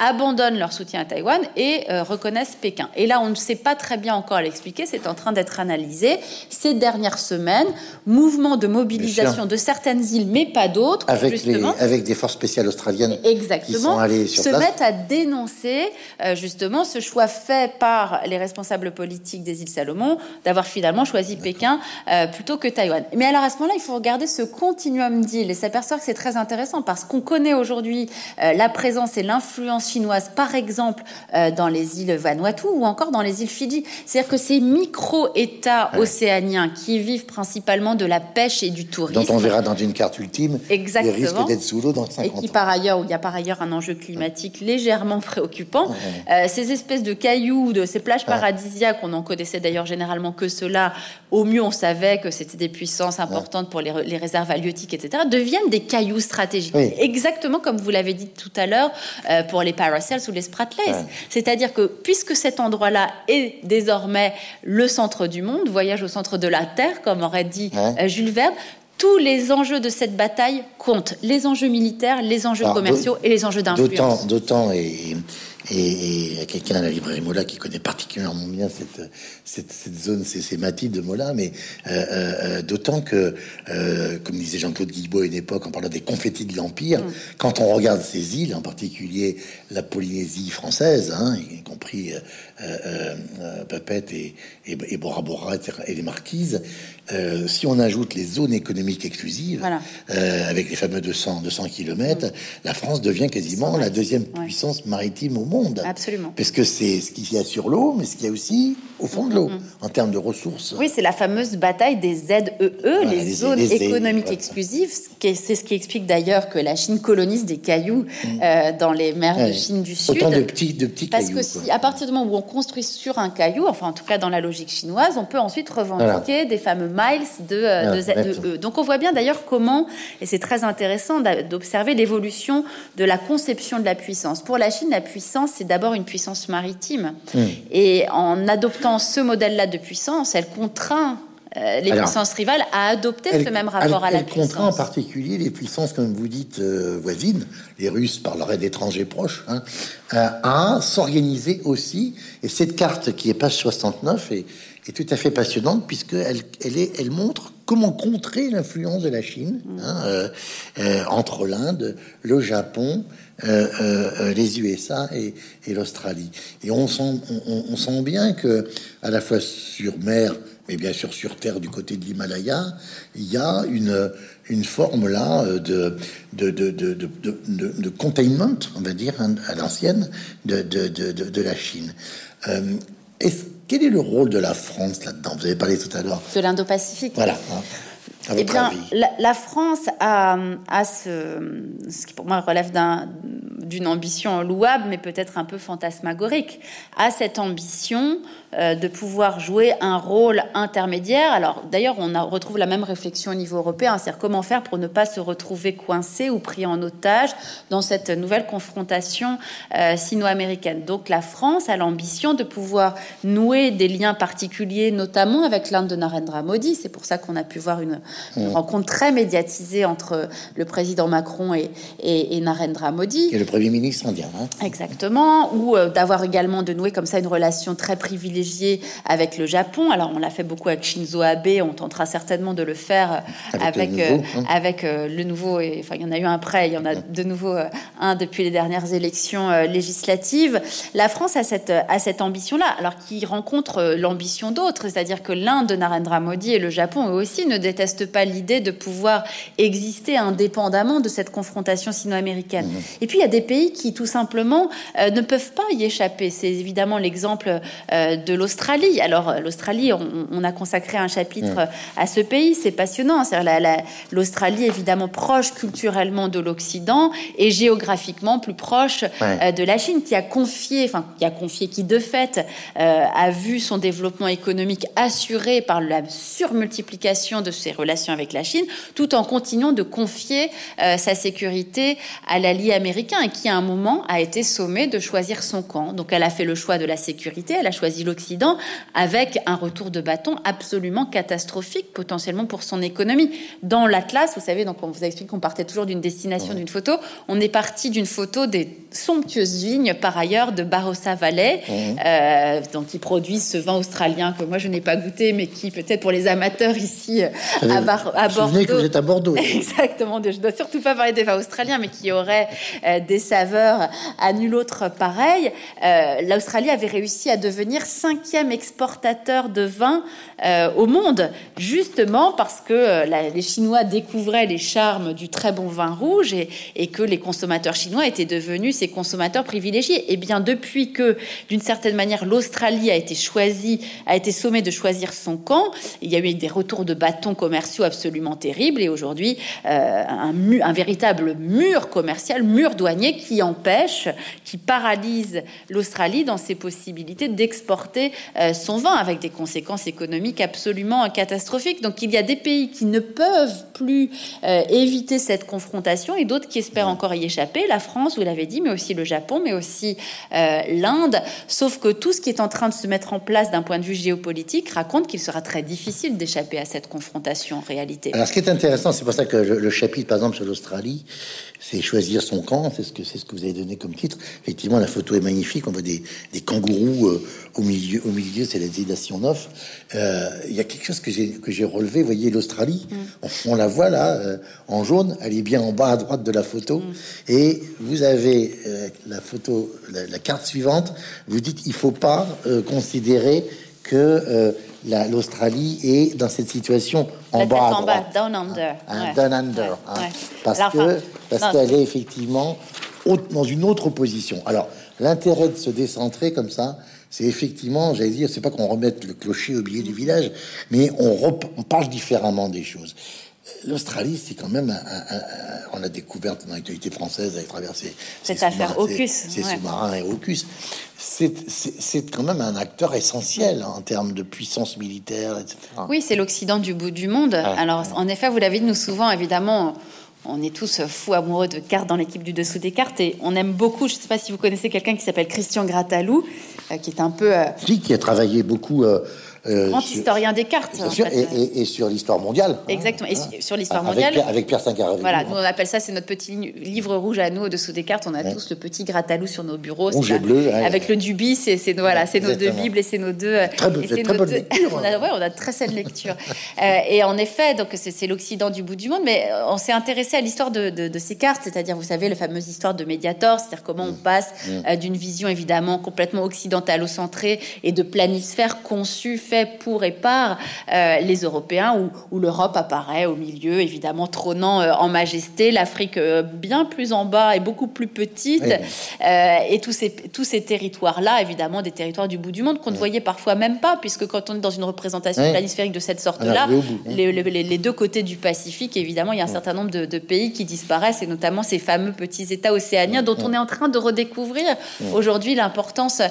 Speaker 2: abandonnent leur soutien à Taïwan et euh, reconnaissent Pékin. Et là, on ne sait pas très bien encore l'expliquer, c'est en train d'être analysé. Ces dernières semaines, mouvement de mobilisation de certaines îles, mais pas d'autres,
Speaker 1: avec, les,
Speaker 2: justement.
Speaker 1: avec des forces spéciales australiennes
Speaker 2: Exactement.
Speaker 1: qui sont allées sur
Speaker 2: se
Speaker 1: place.
Speaker 2: mettent à dénoncer euh, justement ce choix fait par les responsables politiques des îles Salomon d'avoir finalement choisi Pékin euh, plutôt que Taïwan. Mais alors à ce moment-là, il faut regarder ce continuum d'îles et s'apercevoir que c'est très intéressant parce qu'on connaît aujourd'hui euh, la présence et l'influence chinoise, par exemple dans les îles Vanuatu ou encore dans les îles Fidji. C'est-à-dire que ces micro-États océaniens qui vivent principalement de la pêche et du tourisme
Speaker 1: dont on verra dans une carte ultime,
Speaker 2: Exactement.
Speaker 1: les risques d'être sous l'eau dans
Speaker 2: et
Speaker 1: 50
Speaker 2: qui
Speaker 1: ans.
Speaker 2: par ailleurs, où il y a par ailleurs un enjeu climatique légèrement préoccupant. Euh, ces espèces de cailloux, de ces plages paradisiaques, on en connaissait d'ailleurs généralement que cela. Au mieux, on savait que c'était des puissances importantes pour les, réserves halieutiques, etc. Deviennent des cailloux stratégiques.
Speaker 1: Oui.
Speaker 2: Exactement comme vous l'avez dit tout à l'heure euh, pour les Paracels ou les Spratlys. C'est-à-dire que puisque cet endroit-là est désormais le centre du monde, voyage au centre de la Terre, comme aurait dit euh, Jules Verne, tous les enjeux de cette bataille comptent. Les enjeux militaires, les enjeux
Speaker 1: Alors,
Speaker 2: commerciaux et les enjeux d'influence.
Speaker 1: d'autant, et, et, et il y a quelqu'un à la librairie Mola qui connaît particulièrement bien cette, cette, cette zone, c'est, c'est Mathilde de Mola, mais euh, euh, euh, d'autant que, euh, comme disait Jean-Claude Guilbault à une époque en parlant des confettis de l'Empire,
Speaker 2: Mm.
Speaker 1: quand on regarde ces îles, en particulier la Polynésie française, hein, y compris Papette et, et, et Bora Bora et les Marquises, euh, si on ajoute les zones économiques exclusives,
Speaker 2: Voilà.
Speaker 1: euh, avec les fameux 200, 200 km, la France devient quasiment la deuxième
Speaker 2: Ouais.
Speaker 1: puissance maritime au monde.
Speaker 2: Absolument.
Speaker 1: Parce que c'est ce qu'il y a sur l'eau, mais ce qu'il y a aussi au fond de l'eau en termes de ressources.
Speaker 2: Oui, c'est la fameuse bataille des ZEE, les, zones économiques exclusives. C'est ce qui explique d'ailleurs que la Chine colonise des cailloux mm. euh, dans les mers de Chine du Sud.
Speaker 1: Autant de petits, de petits
Speaker 2: Parce que si, à partir du moment où on construit sur un caillou, enfin en tout cas dans la logique chinoise, on peut ensuite revendiquer des fameux miles de, euh, de, ZEE. Donc on voit bien d'ailleurs comment, et c'est très intéressant d'observer l'évolution de la conception de la puissance. Pour la Chine, la puissance, c'est d'abord une puissance maritime. Mm. Et en adoptant ce modèle-là de puissance, elle contraint euh, les puissances rivales à adopter ce même rapport à la puissance.
Speaker 1: Elle contraint en particulier les puissances, comme vous dites, euh, voisines, les Russes parleraient d'étrangers proches, hein, euh, à s'organiser aussi. Et cette carte qui est page 69 est, est tout à fait passionnante puisqu'elle elle, est, elle montre comment contrer l'influence de la Chine hein, entre l'Inde, le Japon, les USA et, et l'Australie. Et on sent, on, on, sent bien que à la fois sur mer mais bien sûr sur Terre du côté de l'Himalaya, il y a une, une forme là de, de, de, de, containment, on va dire, hein, à l'ancienne, de, de, la Chine. Euh, quel est le rôle de la France là-dedans? Vous avez parlé tout à l'heure.
Speaker 2: De l'Indo-Pacifique.
Speaker 1: Voilà.
Speaker 2: Eh bien, la, France a, a ce, ce, qui pour moi relève d'une ambition louable, mais peut-être un peu fantasmagorique, a cette ambition de pouvoir jouer un rôle intermédiaire. Alors d'ailleurs, on a, retrouve la même réflexion au niveau européen, c'est-à-dire comment faire pour ne pas se retrouver coincé ou pris en otage dans cette nouvelle confrontation euh, sino-américaine. Donc la France a l'ambition de pouvoir nouer des liens particuliers, notamment avec l'Inde de Narendra Modi. C'est pour ça qu'on a pu voir une, mmh. rencontre très médiatisée entre le président Macron et, et, Narendra Modi.
Speaker 1: Et le Premier ministre indien. Hein.
Speaker 2: Exactement. Ou euh, d'avoir également de nouer comme ça une relation très privilégiée avec le Japon. Alors, on l'a fait beaucoup avec Shinzo Abe, on tentera certainement de le faire avec, avec, euh, euh, le, nouveau, Et, enfin, il y en a eu un prêt, il y en a de nouveau euh, un depuis les dernières élections législatives. La France a cette, a cette ambition-là, alors qui rencontre l'ambition d'autres, c'est-à-dire que l'Inde de Narendra Modi et le Japon, eux aussi, ne détestent pas l'idée de pouvoir exister indépendamment de cette confrontation sino-américaine. Mmh. Et puis, il y a des pays qui, tout simplement, ne peuvent pas y échapper. C'est évidemment l'exemple de l'Australie. Alors euh, l'Australie, on, a consacré un chapitre à ce pays, c'est passionnant. L'Australie évidemment proche culturellement de l'Occident et géographiquement plus proche euh, de la Chine, qui a confié, enfin qui a confié, qui de fait euh, a vu son développement économique assuré par la surmultiplication de ses relations avec la Chine, tout en continuant de confier sa sécurité à l'allié américain et qui à un moment a été sommé de choisir son camp. Donc elle a fait le choix de la sécurité, elle a choisi l'Occident avec un retour de bâton absolument catastrophique potentiellement pour son économie. Dans l'Atlas, vous savez, donc on vous a expliqué qu'on partait toujours d'une destination, d'une photo. On est parti d'une photo des somptueuses vignes, par ailleurs, de Barossa Valley, euh, donc qui produisent ce vin australien que moi je n'ai pas goûté, mais qui peut-être pour les amateurs ici euh, à, à Bordeaux.
Speaker 1: que vous êtes à Bordeaux. (laughs)
Speaker 2: Exactement. Je dois surtout pas parler des vins australiens, mais qui auraient euh, des saveurs à nul autre pareil. L'Australie avait réussi à devenir cinquième exportateur de vin euh, au monde, justement parce que euh, les Chinois découvraient les charmes du très bon vin rouge et, que les consommateurs chinois étaient devenus ces consommateurs privilégiés. Et eh bien depuis que, d'une certaine manière, l'Australie a été choisie, a été sommée de choisir son camp, il y a eu des retours de bâtons commerciaux absolument terribles et aujourd'hui euh, un véritable mur commercial, mur douanier qui empêche, qui paralyse l'Australie dans ses possibilités d'exporter son vin avec des conséquences économiques absolument catastrophique. Donc il y a des pays qui ne peuvent plus euh, éviter cette confrontation et d'autres qui espèrent encore y échapper. La France, vous l'avez dit, mais aussi le Japon, mais aussi euh, l'Inde. Sauf que tout ce qui est en train de se mettre en place d'un point de vue géopolitique raconte qu'il sera très difficile d'échapper à cette confrontation en réalité.
Speaker 1: Alors ce qui est intéressant, c'est pour ça que le chapitre, par exemple, sur l'Australie, c'est choisir son camp, c'est ce que c'est ce que vous avez donné comme titre. Effectivement, la photo est magnifique. On voit des, des kangourous euh, au milieu. Au milieu, c'est la 9. Euh, il y a quelque chose que j'ai que j'ai relevé. Vous voyez l'Australie, mm. on, la voit là euh, en jaune. Elle est bien en bas à droite de la photo. Mm. Et vous avez la photo, la, carte suivante. Vous dites, il faut pas considérer que l'Australie est dans cette situation en bas à droite.
Speaker 2: down under.
Speaker 1: Hein, down under. Hein. Parce que parce qu'elle est effectivement dans une autre position. Alors, l'intérêt de se décentrer comme ça, c'est effectivement, j'allais dire, c'est pas qu'on remette le clocher au milieu du village, mais on, on parle différemment des choses. L'Australie, c'est quand même, on a découvert dans l'actualité française avec traversé
Speaker 2: cette affaire AUKUS,
Speaker 1: ces sous-marins et AUKUS. C'est quand même un acteur essentiel en termes de puissance militaire, etc.
Speaker 2: Oui, c'est l'Occident du bout du monde. Alors, en effet, vous l'avez dit, nous souvent, évidemment, on est tous fous amoureux de cartes dans l'équipe du dessous des cartes et on aime beaucoup. Je ne sais pas si vous connaissez quelqu'un qui s'appelle Christian Gratalou, euh, qui est un peu. Euh,
Speaker 1: qui a travaillé beaucoup. Euh,
Speaker 2: euh, grand historien des cartes.
Speaker 1: et, sur l'histoire mondiale.
Speaker 2: Hein. Exactement, et sur l'histoire
Speaker 1: mondiale. Avec Pierre Saint-Caravelle.
Speaker 2: Voilà, nous on appelle ça, c'est notre petit livre rouge à nous au-dessous des cartes. On a tous le petit gratalou sur nos bureaux.
Speaker 1: Rouge et bleu.
Speaker 2: avec le Duby, c'est voilà, c'est nos deux Bibles et c'est nos deux.
Speaker 1: Très, bonne lecture. (laughs)
Speaker 2: on, a, hein. ouais, on a très saine lecture. euh, et en effet, donc c'est l'Occident du bout du monde, mais euh, on s'est intéressé à l'histoire de, de, ces cartes, c'est-à-dire, vous savez, la fameuse histoire de Mediator, c'est-à-dire comment on mm. passe mm. Euh, d'une vision évidemment complètement occidentalo-centrée et de planisphère conçu, fait pour et par euh, les Européens, où, l'Europe apparaît au milieu, évidemment trônant euh, en majesté, l'Afrique euh, bien plus en bas et beaucoup plus petite, et tous ces, tous ces territoires-là, évidemment, des territoires du bout du monde qu'on ne voyait parfois même pas, puisque quand on est dans une représentation planisphérique de cette sorte-là, les, deux côtés du Pacifique, évidemment, il y a un certain nombre de, pays qui disparaissent, et notamment ces fameux petits États océaniens dont on est en train de redécouvrir aujourd'hui l'importance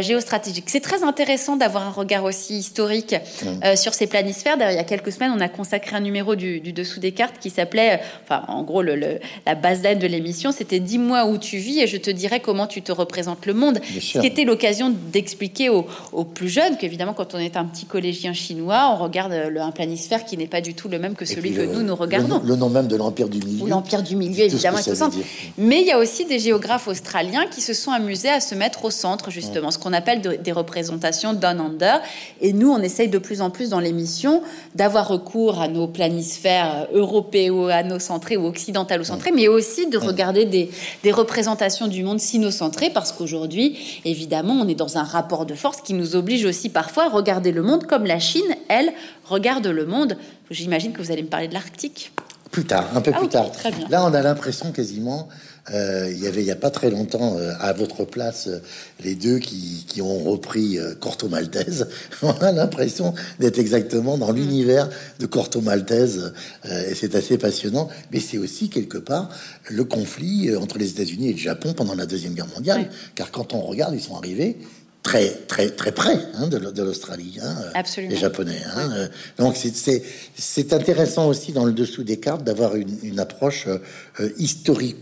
Speaker 2: géostratégique. C'est très intéressant d'avoir un regard aussi historique euh, sur ces planisphères. D'ailleurs, il y a quelques semaines, on a consacré un numéro du, dessous des cartes qui s'appelait, euh, enfin, en gros, le, la base d'aide de l'émission, c'était Dis-moi où tu vis et je te dirai comment tu te représentes le monde. Ce qui était l'occasion d'expliquer aux, plus jeunes qu'évidemment, quand on est un petit collégien chinois, on regarde le, un planisphère qui n'est pas du tout le même que celui que nous, nous regardons.
Speaker 1: Le, nom même de l'Empire du Milieu.
Speaker 2: L'Empire du Milieu, évidemment, est au centre. Mais il y a aussi des géographes australiens qui se sont amusés à se mettre au centre, justement, ce qu'on appelle des représentations down under. Et nous, on essaye de plus en plus dans l'émission d'avoir recours à nos planisphères européo-centrés ou occidentalo-centrés, mais aussi de regarder des, des représentations du monde sino-centré, parce qu'aujourd'hui, évidemment, on est dans un rapport de force qui nous oblige aussi parfois à regarder le monde comme la Chine, elle, regarde le monde. J'imagine que vous allez me parler de l'Arctique.
Speaker 1: Plus tard, un peu
Speaker 2: ah,
Speaker 1: plus tard.
Speaker 2: bien.
Speaker 1: Là, on a l'impression quasiment euh, il y avait il y a pas très longtemps euh, à votre place euh, les deux qui, qui ont repris Corto Maltese. (laughs) On a l'impression d'être exactement dans l'univers de Corto Maltese et c'est assez passionnant. Mais c'est aussi quelque part le conflit entre les États-Unis et le Japon pendant la deuxième guerre mondiale. Car quand on regarde, ils sont arrivés très très très près hein, de, l'Australie, hein, les Japonais. Hein, donc c'est c'est intéressant aussi dans le dessous des cartes d'avoir une, une, approche euh, historique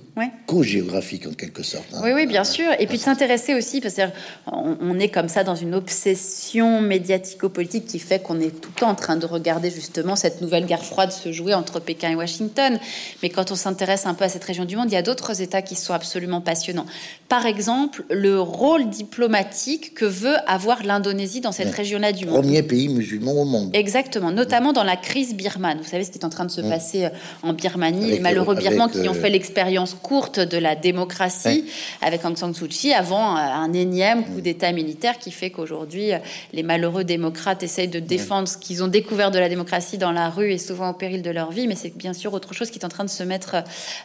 Speaker 1: co-géographique en quelque sorte.
Speaker 2: Hein. Oui, oui, bien sûr. Et puis de s'intéresser aussi, parce qu'on on est comme ça dans une obsession médiatico-politique qui fait qu'on est tout le temps en train de regarder justement cette nouvelle guerre froide se jouer entre Pékin et Washington. Mais quand on s'intéresse un peu à cette région du monde, il y a d'autres États qui sont absolument passionnants. Par exemple, le rôle diplomatique que veut avoir l'Indonésie dans cette région-là du
Speaker 1: monde. Premier pays musulman au monde.
Speaker 2: Exactement, notamment dans la crise birmane. Vous savez ce qui est en train de se passer euh, en Birmanie, les malheureux Birmans qui ont fait l'expérience courte de la démocratie avec Aung San Suu Kyi avant euh, un énième coup d'État militaire qui fait qu'aujourd'hui euh, les malheureux démocrates essayent de défendre ce qu'ils ont découvert de la démocratie dans la rue et souvent au péril de leur vie, mais c'est bien sûr autre chose qui est en train de se mettre,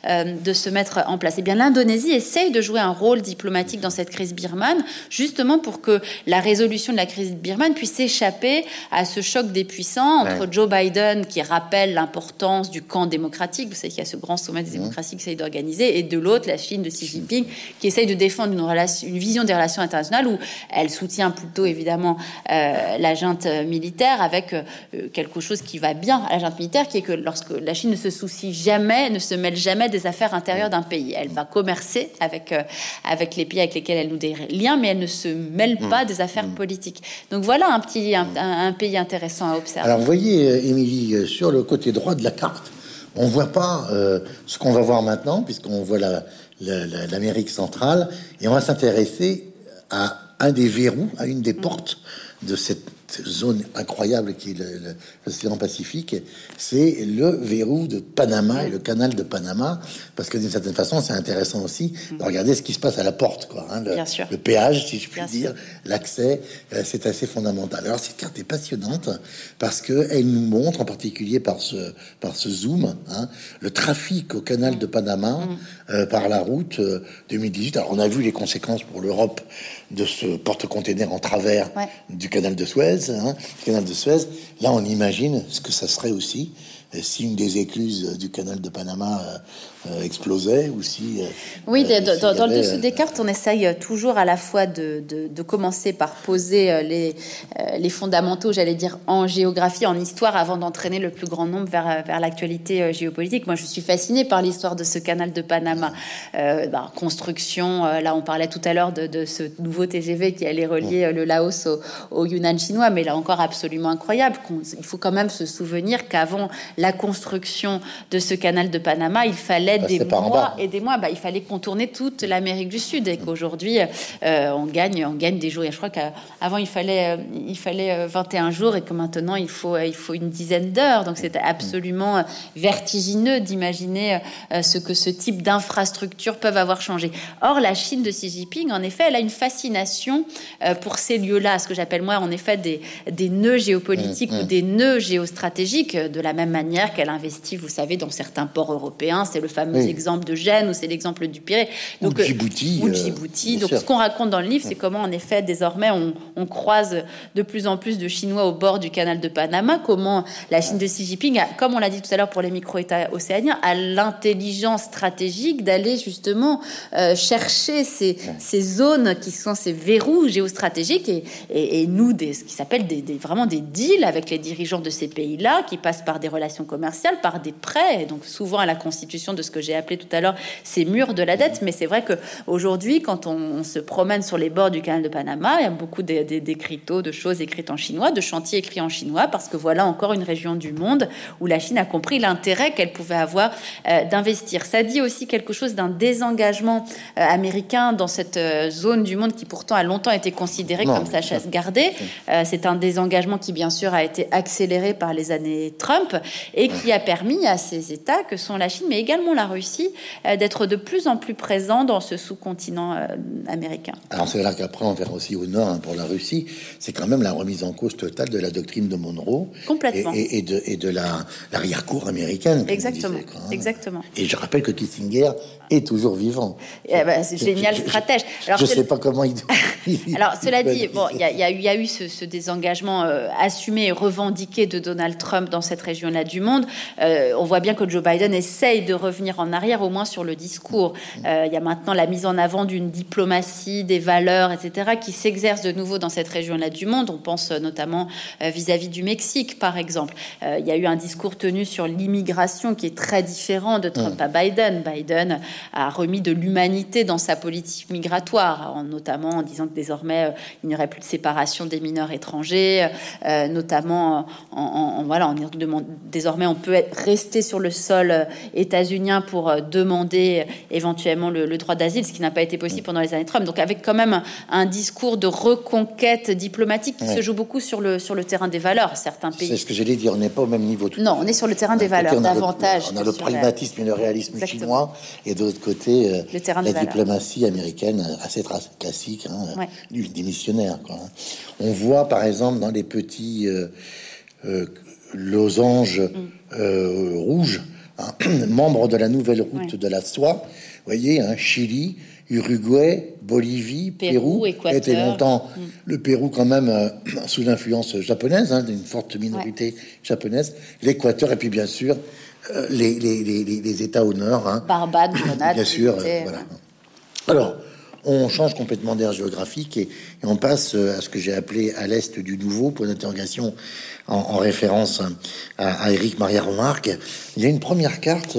Speaker 2: euh, de se mettre en place. Et eh bien l'Indonésie essaye de jouer un rôle diplomatique dans cette crise birmane, justement pour que la résolution de la crise birmane puisse échapper à ce choc des puissants entre Joe Biden qui rappelle l'importance du camp démocratique, vous savez qu'il y a ce grand sommet des démocraties qui essaye d'organiser, et de l'autre, la Chine de Xi Jinping, qui essaye de défendre une, relation, une vision des relations internationales où elle soutient plutôt évidemment euh, la junte militaire avec euh, quelque chose qui va bien à la junte militaire, qui est que lorsque la Chine ne se soucie jamais, ne se mêle jamais des affaires intérieures d'un pays. Elle va commercer avec, euh, avec les pays avec lesquels elle nous des liens, mais elle ne se mêle pas mmh. des affaires mmh. politiques. Donc voilà un petit un, un pays intéressant à observer.
Speaker 1: Alors vous voyez, Émilie, sur le côté droit de la carte, on voit pas euh, ce qu'on va voir maintenant, puisqu'on voit l'Amérique centrale, et on va s'intéresser à un des verrous, à une des portes de cette zone incroyable qui est l'océan Pacifique, c'est le verrou de Panama et le canal de Panama, parce que d'une certaine façon, c'est intéressant aussi de regarder ce qui se passe à la porte, quoi. Hein, le, le, péage, si je puis dire, l'accès, euh, c'est assez fondamental. Alors cette carte est passionnante parce que elle nous montre, en particulier par ce par ce zoom, hein, le trafic au canal de Panama mm. euh, par la route 2018. Euh, Alors on a vu les conséquences pour l'Europe de ce porte-container en travers du canal de Suez, hein, canal de Suez. Là, on imagine ce que ça serait aussi euh, si une des écluses du canal de Panama euh, explosait ou si.
Speaker 2: Euh, oui, dans, le dessous des cartes, on essaye toujours à la fois de, de, commencer par poser les, les fondamentaux, j'allais dire, en géographie, en histoire, avant d'entraîner le plus grand nombre vers, vers l'actualité géopolitique. Moi, je suis fascinée par l'histoire de ce canal de Panama. Bah, construction, là, on parlait tout à l'heure de, de, ce nouveau TGV qui allait relier le Laos au, au Yunnan chinois, mais là encore absolument incroyable. Il faut quand même se souvenir qu'avant la construction de ce canal de Panama, il fallait des mois et des mois. Bah, il fallait contourner toute l'Amérique du Sud et qu'aujourd'hui, euh, on gagne, on gagne des jours. Et je crois qu'avant, il fallait, euh, il fallait 21 euh, jours et que maintenant, il faut, il faut une dizaine d'heures. Donc, c'était absolument vertigineux d'imaginer ce que ce type d'infrastructures peuvent avoir changé. Or, la Chine de Xi Jinping, en effet, elle a une fascination pour ces lieux-là, ce que j'appelle moi, en effet, des, des nœuds géopolitiques mmh, ou mmh. des nœuds géostratégiques, de la même manière qu'elle investit, vous savez, dans certains ports européens. C'est le fameux exemple de Gênes ou c'est l'exemple du Pirée.
Speaker 1: Donc, ou Djibouti.
Speaker 2: Ou Djibouti. Donc, ce qu'on raconte dans le livre, c'est comment, en effet, désormais, on, croise de plus en plus de Chinois au bord du canal de Panama. Comment la Chine de Xi Jinping, comme on l'a dit tout à l'heure pour les micro-États océaniens, a l'intelligence stratégique d'aller justement euh, chercher ces, ces, zones qui sont ces verrous géostratégiques et, et, nous, des, ce qui s'appelle des, vraiment des deals avec les dirigeants de ces pays-là, qui passent par des relations commerciale par des prêts, donc souvent à la constitution de ce que j'ai appelé tout à l'heure ces murs de la dette. Mais c'est vrai que aujourd'hui, quand on, se promène sur les bords du canal de Panama, il y a beaucoup d'écriteaux, de choses écrites en chinois, de chantiers écrits en chinois, parce que voilà encore une région du monde où la Chine a compris l'intérêt qu'elle pouvait avoir euh, d'investir. Ça dit aussi quelque chose d'un désengagement euh, américain dans cette euh, zone du monde qui pourtant a longtemps été considérée comme sa chasse gardée. c'est un désengagement qui bien sûr a été accéléré par les années Trump et qui a permis à ces États que sont la Chine, mais également la Russie, euh, d'être de plus en plus présents dans ce sous-continent euh, américain.
Speaker 1: Alors c'est là qu'après on verra aussi au nord hein, pour la Russie, c'est quand même la remise en cause totale de la doctrine de Monroe
Speaker 2: complètement
Speaker 1: et, de, et de la l'arrière-cour américaine.
Speaker 2: Exactement, hein. exactement.
Speaker 1: Et je rappelle que Kissinger est toujours vivant.
Speaker 2: Eh ben, c'est génial stratège.
Speaker 1: Alors, je ne sais pas comment il. (laughs)
Speaker 2: Alors cela dit, bon, il y, y, a eu ce, désengagement euh, assumé et revendiqué de Donald Trump dans cette région-là du monde. Euh, on voit bien que Joe Biden essaye de revenir en arrière, au moins sur le discours. Euh, il y a maintenant la mise en avant d'une diplomatie, des valeurs, etc., qui s'exerce de nouveau dans cette région-là du monde. On pense notamment vis-à-vis du Mexique, par exemple. il y a eu un discours tenu sur l'immigration qui est très différent de Trump à Biden. Biden a remis de l'humanité dans sa politique migratoire, notamment en disant que désormais il n'y aurait plus de séparation des mineurs étrangers, notamment en, voilà, en désormais on peut rester sur le sol euh, états-unien pour euh, demander euh, éventuellement le, droit d'asile, ce qui n'a pas été possible pendant les années Trump. Donc avec quand même un, discours de reconquête diplomatique qui se joue beaucoup sur le, sur le terrain des valeurs. Certains pays.
Speaker 1: C'est ce que j'allais dire, on n'est pas au même niveau. Tout
Speaker 2: non, on est sur le terrain des valeurs davantage.
Speaker 1: on a le pragmatisme et le réalisme chinois, et de l'autre côté, la diplomatie américaine assez classique, hein, des missionnaires. Quoi. Hein. On voit par exemple dans les petits mm. euh, rouges, hein, (clears throat) membres de la nouvelle route de la soie. Vous voyez, hein, Chili, Uruguay, Bolivie, Pérou, Équateur. était longtemps mm. le Pérou quand même euh, (clears throat) sous l'influence japonaise, hein, d'une forte minorité japonaise, l'Équateur et puis bien sûr euh, les, les, les, les, États au nord. Hein.
Speaker 2: Barbade, Grenade,
Speaker 1: bien sûr. voilà. Alors, on change complètement d'air géographique et, on passe euh, à ce que j'ai appelé à l'est du nouveau, pour d'interrogation en, référence à, Eric Maria Remarque. Il y a une première carte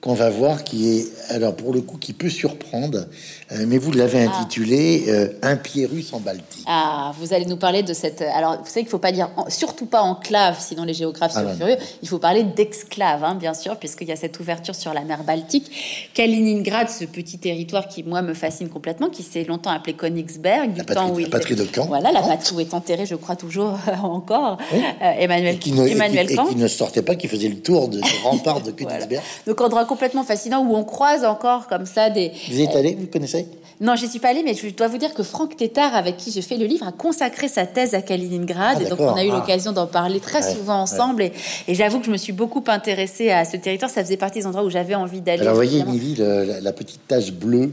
Speaker 1: qu'on va voir qui est, alors pour le coup, qui peut surprendre, euh, mais vous l'avez
Speaker 2: Ah.
Speaker 1: intitulé euh, Un pied russe en Baltique.
Speaker 2: Ah, vous allez nous parler de cette. Alors, vous savez qu'il faut pas dire, en- surtout pas enclave, sinon les géographes
Speaker 1: Ah
Speaker 2: sont furieux. Il faut parler d'exclave, hein, bien sûr, puisqu'il y a cette ouverture sur la mer Baltique. Kaliningrad, ce petit territoire qui, moi, me fascine complètement, qui s'est longtemps appelé Königsberg, du
Speaker 1: La
Speaker 2: temps où
Speaker 1: la
Speaker 2: il.
Speaker 1: patrie de Caen.
Speaker 2: Voilà, la patrie où est enterré, je crois toujours encore,
Speaker 1: Oui.
Speaker 2: euh, Emmanuel,
Speaker 1: Et qui, ne, et qui-
Speaker 2: Emmanuel
Speaker 1: et
Speaker 2: Kant.
Speaker 1: qui ne sortait pas, qui faisait le tour de ce (laughs) rempart de Königsberg.
Speaker 2: Donc, endroit complètement fascinant où on croise encore comme ça des.
Speaker 1: Vous y êtes allé, vous connaissez
Speaker 2: Non, j'y suis pas allée, mais je dois vous dire que Franck Tétard, avec qui j'ai fait le livre, a consacré sa thèse à Kaliningrad.
Speaker 1: Ah,
Speaker 2: et donc, on a eu
Speaker 1: Ah.
Speaker 2: l'occasion d'en parler très
Speaker 1: Ouais,
Speaker 2: souvent ensemble. Et, et j'avoue que je me suis beaucoup intéressée à ce territoire. Ça faisait partie des endroits où j'avais envie d'aller.
Speaker 1: Alors, vous voyez, euh, la, la petite tache bleue,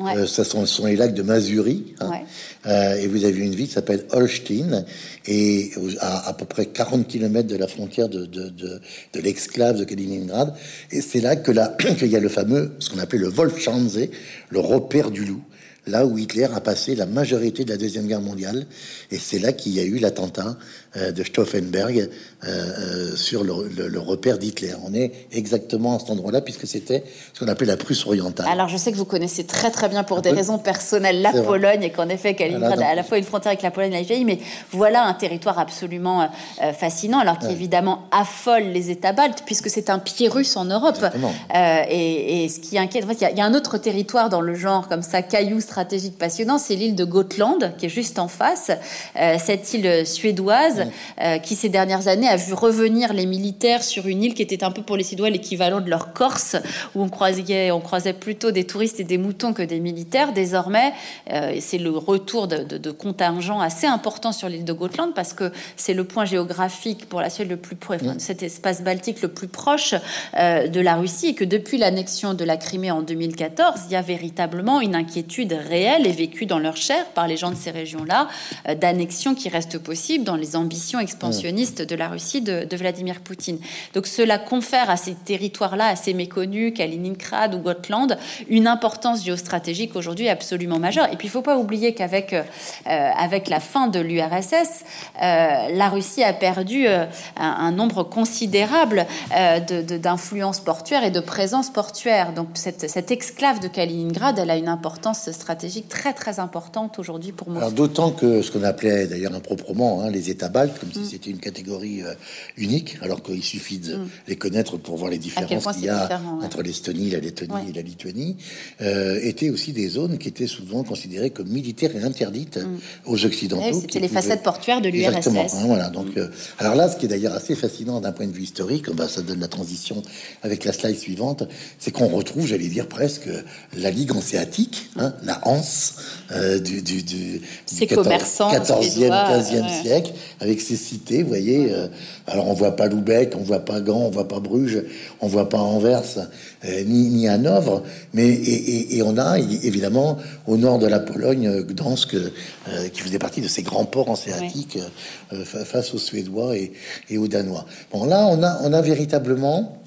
Speaker 2: Ouais.
Speaker 1: euh, ça sont, sont les lacs de Mazurie. hein. Euh, et vous avez une ville qui s'appelle Holstein, et à, à peu près 40 km de la frontière de, de, de, de l'exclave de Kaliningrad. Et c'est là que là (clears throat) qu'il y a le fameux, ce qu'on appelait le Wolfschanze, le repère du loup. Là où Hitler a passé la majorité de la Deuxième Guerre mondiale. Et c'est là qu'il y a eu l'attentat de Stauffenberg euh, euh, sur le, le- le repère d'Hitler. On est exactement à cet endroit-là, puisque c'était ce qu'on appelle la Prusse orientale.
Speaker 2: Alors, je sais que vous connaissez très très bien pour des
Speaker 1: peu.
Speaker 2: raisons personnelles la
Speaker 1: vrai.
Speaker 2: Pologne et qu'en effet, Kaliningrad
Speaker 1: Voilà,
Speaker 2: a à la fois une frontière avec la Pologne et la Lituanie, mais voilà un territoire absolument euh, euh, fascinant, alors qui évidemment affole les États baltes, puisque c'est un pied russe en Europe. Euh, et, et ce qui inquiète, en fait, il y a- il y, a un autre territoire dans le genre comme ça, caillou stratégique passionnant, c'est l'île de Gotland, qui est juste en face. Euh, cette île suédoise, euh, qui ces dernières années a vu revenir les militaires sur une île qui était un peu pour les Suédois l'équivalent de leur Corse, où on croisait, on croisait plutôt des touristes et des moutons que des militaires. Désormais, euh, c'est le retour de, de, de contingents assez importants sur l'île de Gotland, parce que c'est le point géographique pour la Suède le plus proche, enfin, cet espace baltique le plus proche euh, de la Russie, et que depuis l'annexion de la Crimée en 2014, il y a véritablement une inquiétude réelle et vécue dans leur chair par les gens de ces régions-là, euh, d'annexion qui reste possible dans les ambitions expansionnistes de la Russie de, de Vladimir Poutine. Donc cela confère à ces territoires-là assez méconnus, Kaliningrad ou Gotland, une importance géostratégique aujourd'hui absolument majeure. Et puis il faut pas oublier qu'avec euh, avec la fin de l'URSS, euh, la Russie a perdu euh, un, un nombre considérable d'influences portuaires et de présence portuaire. Donc cette, cette exclave de Kaliningrad, elle a une importance stratégique très très importante aujourd'hui pour Moscou.
Speaker 1: D'autant que ce qu'on appelait d'ailleurs improprement hein, les États baltes, comme
Speaker 2: Mm.
Speaker 1: si c'était une catégorie euh, unique, alors qu'il suffit de les connaître pour voir les différences qu'il y a
Speaker 2: ouais.
Speaker 1: entre l'Estonie, la Lettonie
Speaker 2: Ouais.
Speaker 1: et la Lituanie, euh, étaient aussi des zones qui étaient souvent considérées comme militaires et interdites aux Occidentaux.
Speaker 2: Ouais, Mm. C'était les
Speaker 1: pouvaient-
Speaker 2: facettes portuaires de
Speaker 1: Exactement.
Speaker 2: l'URSS.
Speaker 1: hein, voilà. Donc, euh, alors là, ce qui est d'ailleurs assez fascinant d'un point de vue historique, bah, ça donne la transition avec la slide suivante, c'est qu'on retrouve, j'allais dire presque, la Ligue hanséatique, hein, la Hanse euh, du, du, du,
Speaker 2: Ces
Speaker 1: du
Speaker 2: commerçants
Speaker 1: 14e,
Speaker 2: suédois,
Speaker 1: 15e
Speaker 2: ouais.
Speaker 1: siècle, avec ces cités, vous voyez. euh, alors, on voit pas Lubeck, on voit pas Gand, on voit pas Bruges, on voit pas Anvers, euh, ni, ni Hanovre, mais et, et- et on a évidemment au nord de la Pologne, euh, Gdansk, euh, qui faisait partie de ces grands ports hanséatiques fa- face aux Suédois et, et aux Danois. Bon, là, on a, on a véritablement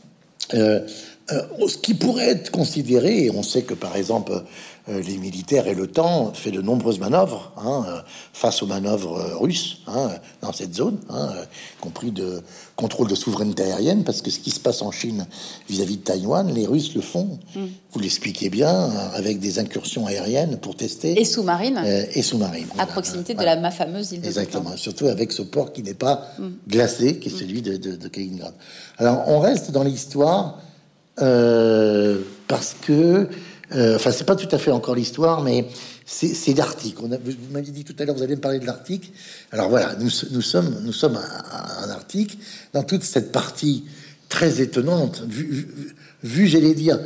Speaker 1: euh, ce qui pourrait être considéré, et on sait que par exemple euh, les militaires et l'OTAN fait de nombreuses manœuvres hein, euh, face aux manœuvres russes hein, dans cette zone, hein, y compris de contrôle de souveraineté aérienne, parce que ce qui se passe en Chine vis-à-vis de Taïwan, les Russes le font. Vous l'expliquez bien, avec des incursions aériennes pour tester
Speaker 2: Et sous-marine,
Speaker 1: euh, et sous-marines.
Speaker 2: à proximité de la ma fameuse île de
Speaker 1: Exactement, surtout avec ce port qui n'est pas
Speaker 2: Mm.
Speaker 1: glacé, qui est celui de, de, de Kaliningrad. Alors, on reste dans l'histoire euh, parce que, euh, enfin, c'est pas tout à fait encore l'histoire, mais c'est l'Arctique. Vous, m'aviez dit tout à l'heure, vous allez me parler de l'Arctique. Alors voilà, nous, sommes, nous sommes en Arctique, dans toute cette partie très étonnante, vu, vu, j'allais dire,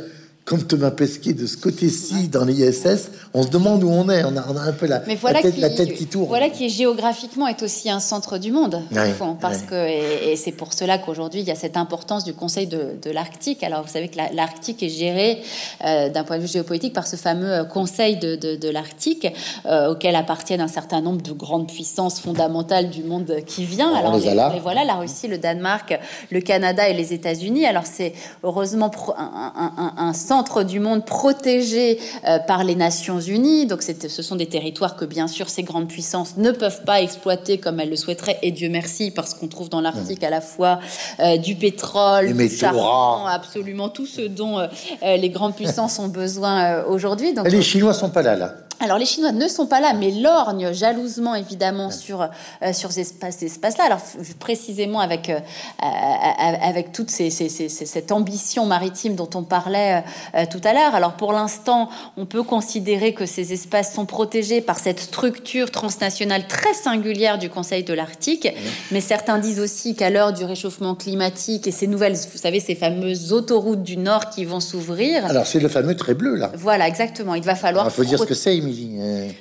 Speaker 1: comme Thomas Pesquet de ce côté-ci dans l'ISS, on se demande où on est. On a, on a un peu la,
Speaker 2: Mais voilà
Speaker 1: la, tête,
Speaker 2: qui,
Speaker 1: la tête qui tourne.
Speaker 2: Voilà qui géographiquement est aussi un centre du monde, au
Speaker 1: Ouais,
Speaker 2: fond, parce
Speaker 1: ouais.
Speaker 2: que et, et c'est pour cela qu'aujourd'hui il y a cette importance du Conseil de, de l'Arctique. Alors vous savez que la- l'Arctique est géré euh, d'un point de vue géopolitique par ce fameux Conseil de, de, de l'Arctique, euh, auquel appartiennent un certain nombre de grandes puissances fondamentales du monde qui vient. Alors
Speaker 1: les a là.
Speaker 2: les voilà, la Russie, le Danemark, le Canada et les États-Unis. Alors c'est heureusement pro- un, un- un- un centre centre du monde protégé euh, par les Nations Unies. Donc ce sont des territoires que bien sûr ces grandes puissances ne peuvent pas exploiter comme elles le souhaiteraient. Et Dieu merci parce qu'on trouve dans l'Arctique à la fois euh, du pétrole, du charbon, absolument tout ce dont euh, les grandes puissances ont besoin aujourd'hui.
Speaker 1: Les Chinois sont pas là là.
Speaker 2: Alors les Chinois ne sont pas là, mais lorgnent jalousement évidemment sur euh, sur ces espaces-là. Alors précisément avec euh, avec toute ces, cette ambition maritime dont on parlait euh, tout à l'heure. Alors pour l'instant, on peut considérer que ces espaces sont protégés par cette structure transnationale très singulière du Conseil de l'Arctique. Mais certains disent aussi qu'à l'heure du réchauffement climatique et ces nouvelles, vous savez, ces fameuses autoroutes du Nord qui vont s'ouvrir.
Speaker 1: Alors c'est le fameux très bleu là.
Speaker 2: Voilà, exactement. Il va falloir.
Speaker 1: Il faut dire ce que c'est.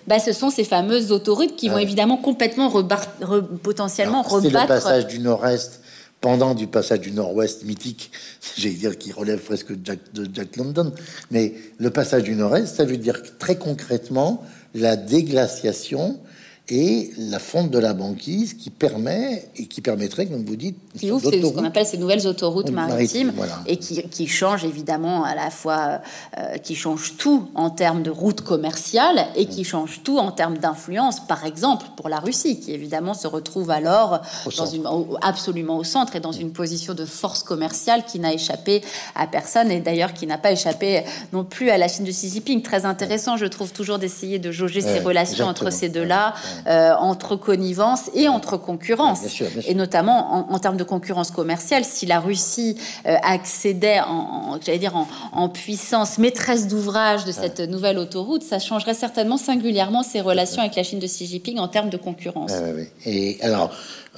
Speaker 2: Bah, ce sont ces fameuses autoroutes qui vont évidemment complètement potentiellement rebattre.
Speaker 1: C'est le passage du nord-est pendant du passage du nord-ouest mythique, (laughs) j'allais dire qui relève presque de Jack, de Jack London, mais le passage du nord-est, ça veut dire très concrètement la déglaciation et la fonte de la banquise qui permet et qui permettrait, comme vous dites,
Speaker 2: qui ouvre ce qu'on appelle ces nouvelles autoroutes maritimes et qui, qui changent évidemment à la fois, euh, qui changent tout en termes de route commerciale et qui changent tout en termes d'influence, par exemple pour la Russie, qui évidemment se retrouve alors dans une, absolument au centre et dans une position de force commerciale qui n'a échappé à personne et d'ailleurs qui n'a pas échappé non plus à la Chine de Xi Jinping. Très intéressant, je trouve toujours d'essayer de jauger ces relations entre ces deux-là. Euh, entre connivence et entre concurrence. Et notamment en, termes de concurrence commerciale, si la Russie euh, accédait en, j'allais dire en, puissance maîtresse d'ouvrage de cette nouvelle autoroute, ça changerait certainement singulièrement ses relations avec la Chine de Xi Jinping en termes de concurrence.
Speaker 1: et alors,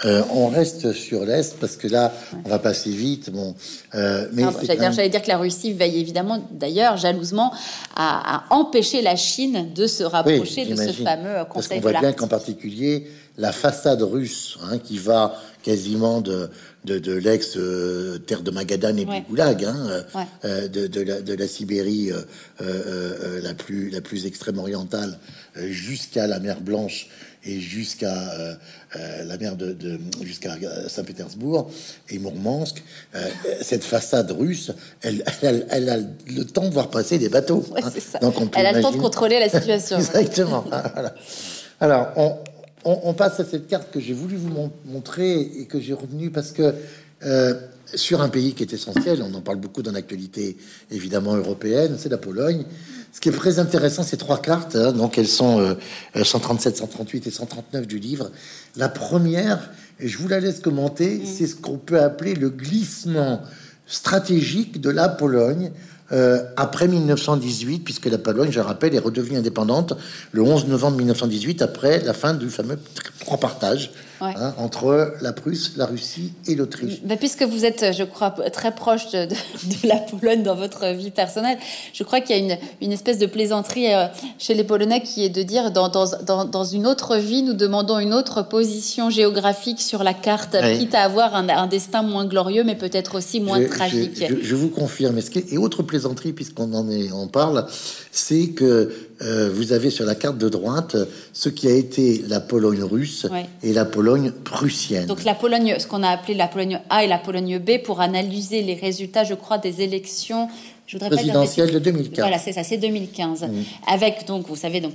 Speaker 1: euh, on reste sur l'Est parce que là, on va passer vite. Bon,
Speaker 2: euh, mais j'allais dire, que la Russie veille évidemment, d'ailleurs, jalousement, à, empêcher la Chine de se rapprocher de ce fameux Conseil
Speaker 1: parce on voit bien qu'en particulier, la façade russe, hein, qui va quasiment de, de, l'ex euh, terre de Magadan et du Goulag, hein, de, la, Sibérie la plus la plus extrême orientale jusqu'à la mer Blanche et jusqu'à euh, euh, la mer de, jusqu'à Saint-Pétersbourg et Mourmansk, euh, cette façade russe, elle, elle, a le temps de voir passer des bateaux.
Speaker 2: Hein. Donc on elle a le temps de contrôler la situation. (laughs)
Speaker 1: Exactement. Alors, on, on, passe à cette carte que j'ai voulu vous montrer et que j'ai revenue parce que sur un pays qui est essentiel, on en parle beaucoup dans l'actualité évidemment européenne, c'est la Pologne. Ce qui est très intéressant, ces trois cartes, hein, donc elles sont 137, euh, 138 et 139 du livre. La première, et je vous la laisse commenter, mm. c'est ce qu'on peut appeler le glissement stratégique de la Pologne euh, après 1918, puisque la Pologne, je rappelle, est redevenue indépendante le 11 novembre 1918, après la fin du fameux trois Hein, entre la Prusse, la Russie et l'Autriche.
Speaker 2: Mais puisque vous êtes, je crois, très proche de, la Pologne dans votre vie personnelle, je crois qu'il y a une, une, espèce de plaisanterie euh, chez les Polonais qui est de dire dans, dans, dans, une autre vie, nous demandons une autre position géographique sur la carte, quitte à avoir un, destin moins glorieux, mais peut-être aussi moins tragique.
Speaker 1: Je, vous confirme. Et autre plaisanterie, puisqu'on en est, on parle, c'est que euh, vous avez sur la carte de droite ce qui a été la Pologne russe et la Pologne prussienne.
Speaker 2: Donc la Pologne, ce qu'on a appelé la Pologne A et la Pologne B, pour analyser les résultats, je crois, des élections
Speaker 1: je voudrais présidentielle de 2015.
Speaker 2: Voilà, c'est ça, c'est 2015. Mmh. Avec donc, vous savez, donc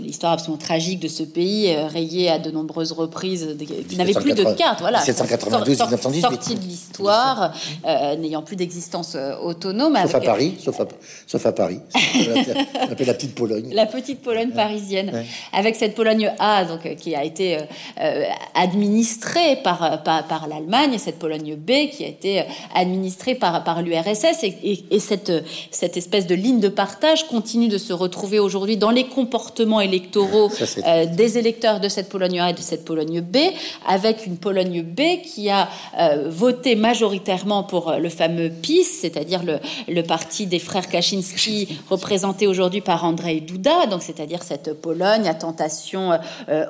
Speaker 2: l'histoire absolument tragique de ce pays, euh, rayé à de nombreuses reprises, qui n'avait plus de carte, voilà,
Speaker 1: 1792,
Speaker 2: sorti de l'histoire, euh, n'ayant plus d'existence euh, autonome.
Speaker 1: Sauf à Paris, sauf à, sauf à Paris. On appelle la petite Pologne. (laughs)
Speaker 2: La petite Pologne parisienne, avec cette Pologne A, donc qui a été administrée par par, par l'Allemagne, et cette Pologne B qui a été administrée par par l'URSS et, et cette, cette espèce de ligne de partage continue de se retrouver aujourd'hui dans les comportements électoraux euh, des électeurs de cette Pologne A et de cette Pologne B, avec une Pologne B qui a euh, voté majoritairement pour euh, le fameux PiS, c'est-à-dire le, le, parti des frères Kaczynski, représenté aujourd'hui par Andrzej Duda, donc c'est-à-dire cette Pologne à tentation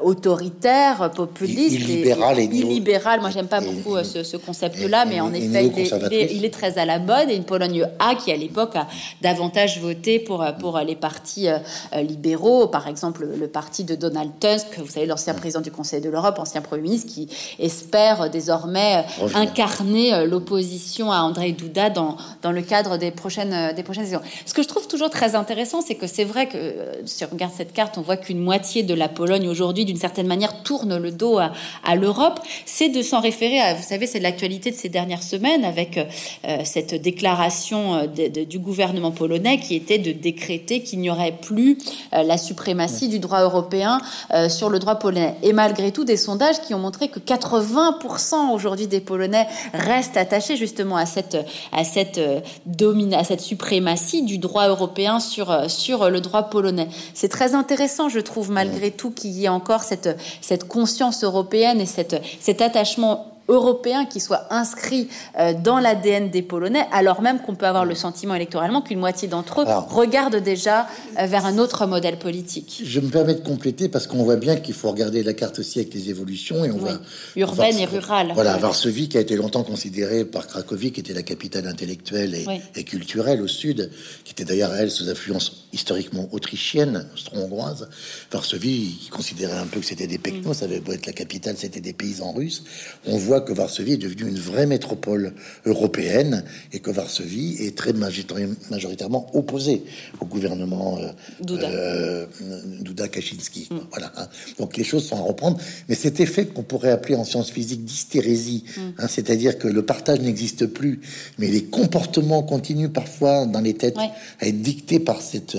Speaker 2: autoritaire, populiste,
Speaker 1: illibérale et,
Speaker 2: illibérale. Moi, j'aime pas beaucoup ce, concept-là, mais en effet, il est, il est, très à la mode. Et une Pologne A qui à l'époque a davantage voté pour, pour les partis libéraux, par exemple le parti de Donald Tusk, vous savez, l'ancien président du Conseil de l'Europe, ancien Premier ministre, qui espère désormais incarner l'opposition à André Duda dans, dans le cadre des prochaines, des prochaines élections. Ce que je trouve toujours très intéressant, c'est que c'est vrai que si on regarde cette carte, on voit qu'une moitié de la Pologne aujourd'hui, d'une certaine manière, tourne le dos à, à l'Europe. C'est de s'en référer à, vous savez, c'est l'actualité de ces dernières semaines avec euh, cette déclaration euh, du gouvernement polonais qui était de décréter qu'il n'y aurait plus euh, la suprématie du droit européen sur le droit polonais. Et malgré tout, des sondages qui ont montré que 80% aujourd'hui des Polonais restent attachés justement à cette, à cette, domine, à cette suprématie du droit européen sur, sur le droit polonais. C'est très intéressant, je trouve, malgré tout, qu'il y ait encore cette, cette conscience européenne et cette, cet attachement européen qui soit inscrit euh, dans l'ADN des Polonais, alors même qu'on peut avoir le sentiment électoralement qu'une moitié d'entre eux regardent déjà euh, vers un autre modèle politique.
Speaker 1: Je me permets de compléter parce qu'on voit bien qu'il faut regarder la carte aussi avec les évolutions et on voit
Speaker 2: urbaine et rurale.
Speaker 1: Voilà, Varsovie qui a été longtemps considérée par Cracovie, qui était la capitale intellectuelle et, culturelle au sud, qui était d'ailleurs elle sous influence historiquement autrichienne, austro-hongroise. Varsovie, qui considérait un peu que c'était des pecnos, mm. ça avait beau être la capitale, c'était des paysans russes. On voit que Varsovie est devenue une vraie métropole européenne et que Varsovie est très majoritairement opposée au gouvernement euh, Duda, euh, Kaczynski. Mm. Voilà. Hein. Donc les choses sont à reprendre. Mais cet effet qu'on pourrait appeler en sciences physiques d'hystérésie, mm. hein, c'est-à-dire que le partage n'existe plus, mais les comportements continuent parfois dans les têtes à être dictés par cette,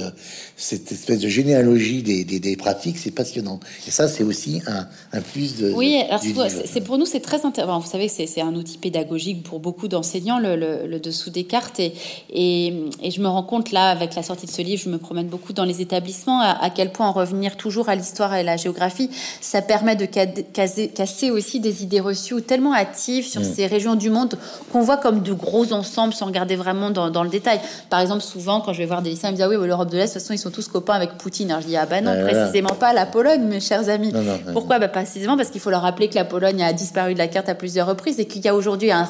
Speaker 1: cette espèce de généalogie des, des, pratiques, c'est passionnant. Et ça, c'est aussi un, un, plus de.
Speaker 2: Oui, alors c'est pour nous, c'est très intéressant vous savez, c'est un outil pédagogique pour beaucoup d'enseignants, le, dessous des cartes. Et, et, je me rends compte, là, avec la sortie de ce livre, je me promène beaucoup dans les établissements, à, quel point en revenir toujours à l'histoire et à la géographie, ça permet de casser, casser aussi des idées reçues tellement hâtives sur mm. ces régions du monde qu'on voit comme de gros ensembles sans regarder vraiment dans, le détail. Par exemple, souvent, quand je vais voir des lycéens, ils me disent Ah oui, l'Europe de l'Est, de toute façon, ils sont tous copains avec Poutine. Alors je dis Ah bah non, précisément pas la Pologne, mes chers amis. Pourquoi? Bah, Précisément parce qu'il faut leur rappeler que la Pologne a disparu de la carte à plusieurs reprises et qu'il y a aujourd'hui un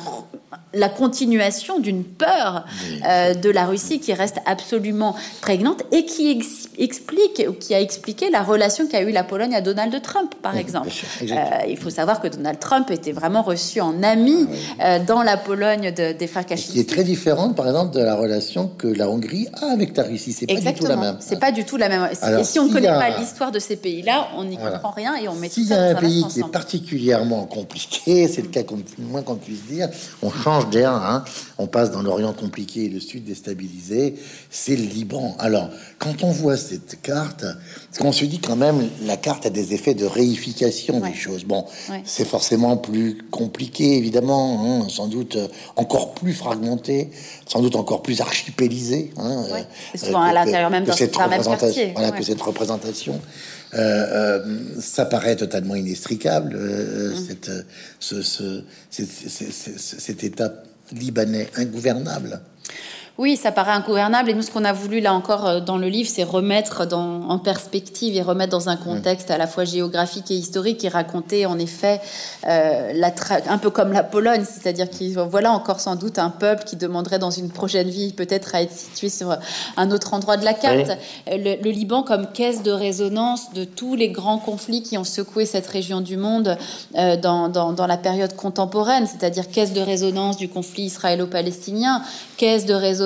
Speaker 2: la continuation d'une peur euh, de la Russie qui reste absolument prégnante et qui explique ou qui a expliqué la relation qu'a eu la Pologne à Donald Trump, par exemple. Euh, il faut savoir que Donald Trump était vraiment reçu en ami ah euh, dans la Pologne des frères Kaczynski.
Speaker 1: Qui est très différente, par exemple, de la relation que la Hongrie a avec la Russie. C'est pas du tout la même.
Speaker 2: C'est pas du tout la même. et si on ne connaît pas l'histoire de ces pays-là, on n'y comprend rien et on met
Speaker 1: S'il y a un pays qui est particulièrement compliqué, c'est le cas qu'on, moins qu'on puisse dire, on change Hein. On passe dans l'Orient compliqué et le Sud déstabilisé. C'est le Liban. Alors, quand on voit cette carte, qu'on se dit quand même, la carte a des effets de réification des choses. Bon, c'est forcément plus compliqué, évidemment, hein, sans doute euh, encore plus fragmenté, sans doute encore plus archipélisé. Hein,
Speaker 2: euh, souvent à l'intérieur même cette représentation.
Speaker 1: Voilà, que cette représentation. Euh, ça paraît totalement inextricable, mmh. cette, ce, ce, cet état libanais ingouvernable.
Speaker 2: Oui, ça paraît ingouvernable. Et nous, ce qu'on a voulu, là encore, euh, dans le livre, c'est remettre dans, en perspective et remettre dans un contexte à la fois géographique et historique et raconter, en effet, euh, la un peu comme la Pologne, c'est-à-dire qu'il voilà encore sans doute un peuple qui demanderait dans une prochaine vie peut-être à être situé sur un autre endroit de la carte. Euh, le, Liban comme caisse de résonance de tous les grands conflits qui ont secoué cette région du monde euh, dans, dans, dans la période contemporaine, c'est-à-dire caisse de résonance du conflit israélo-palestinien, caisse de résonance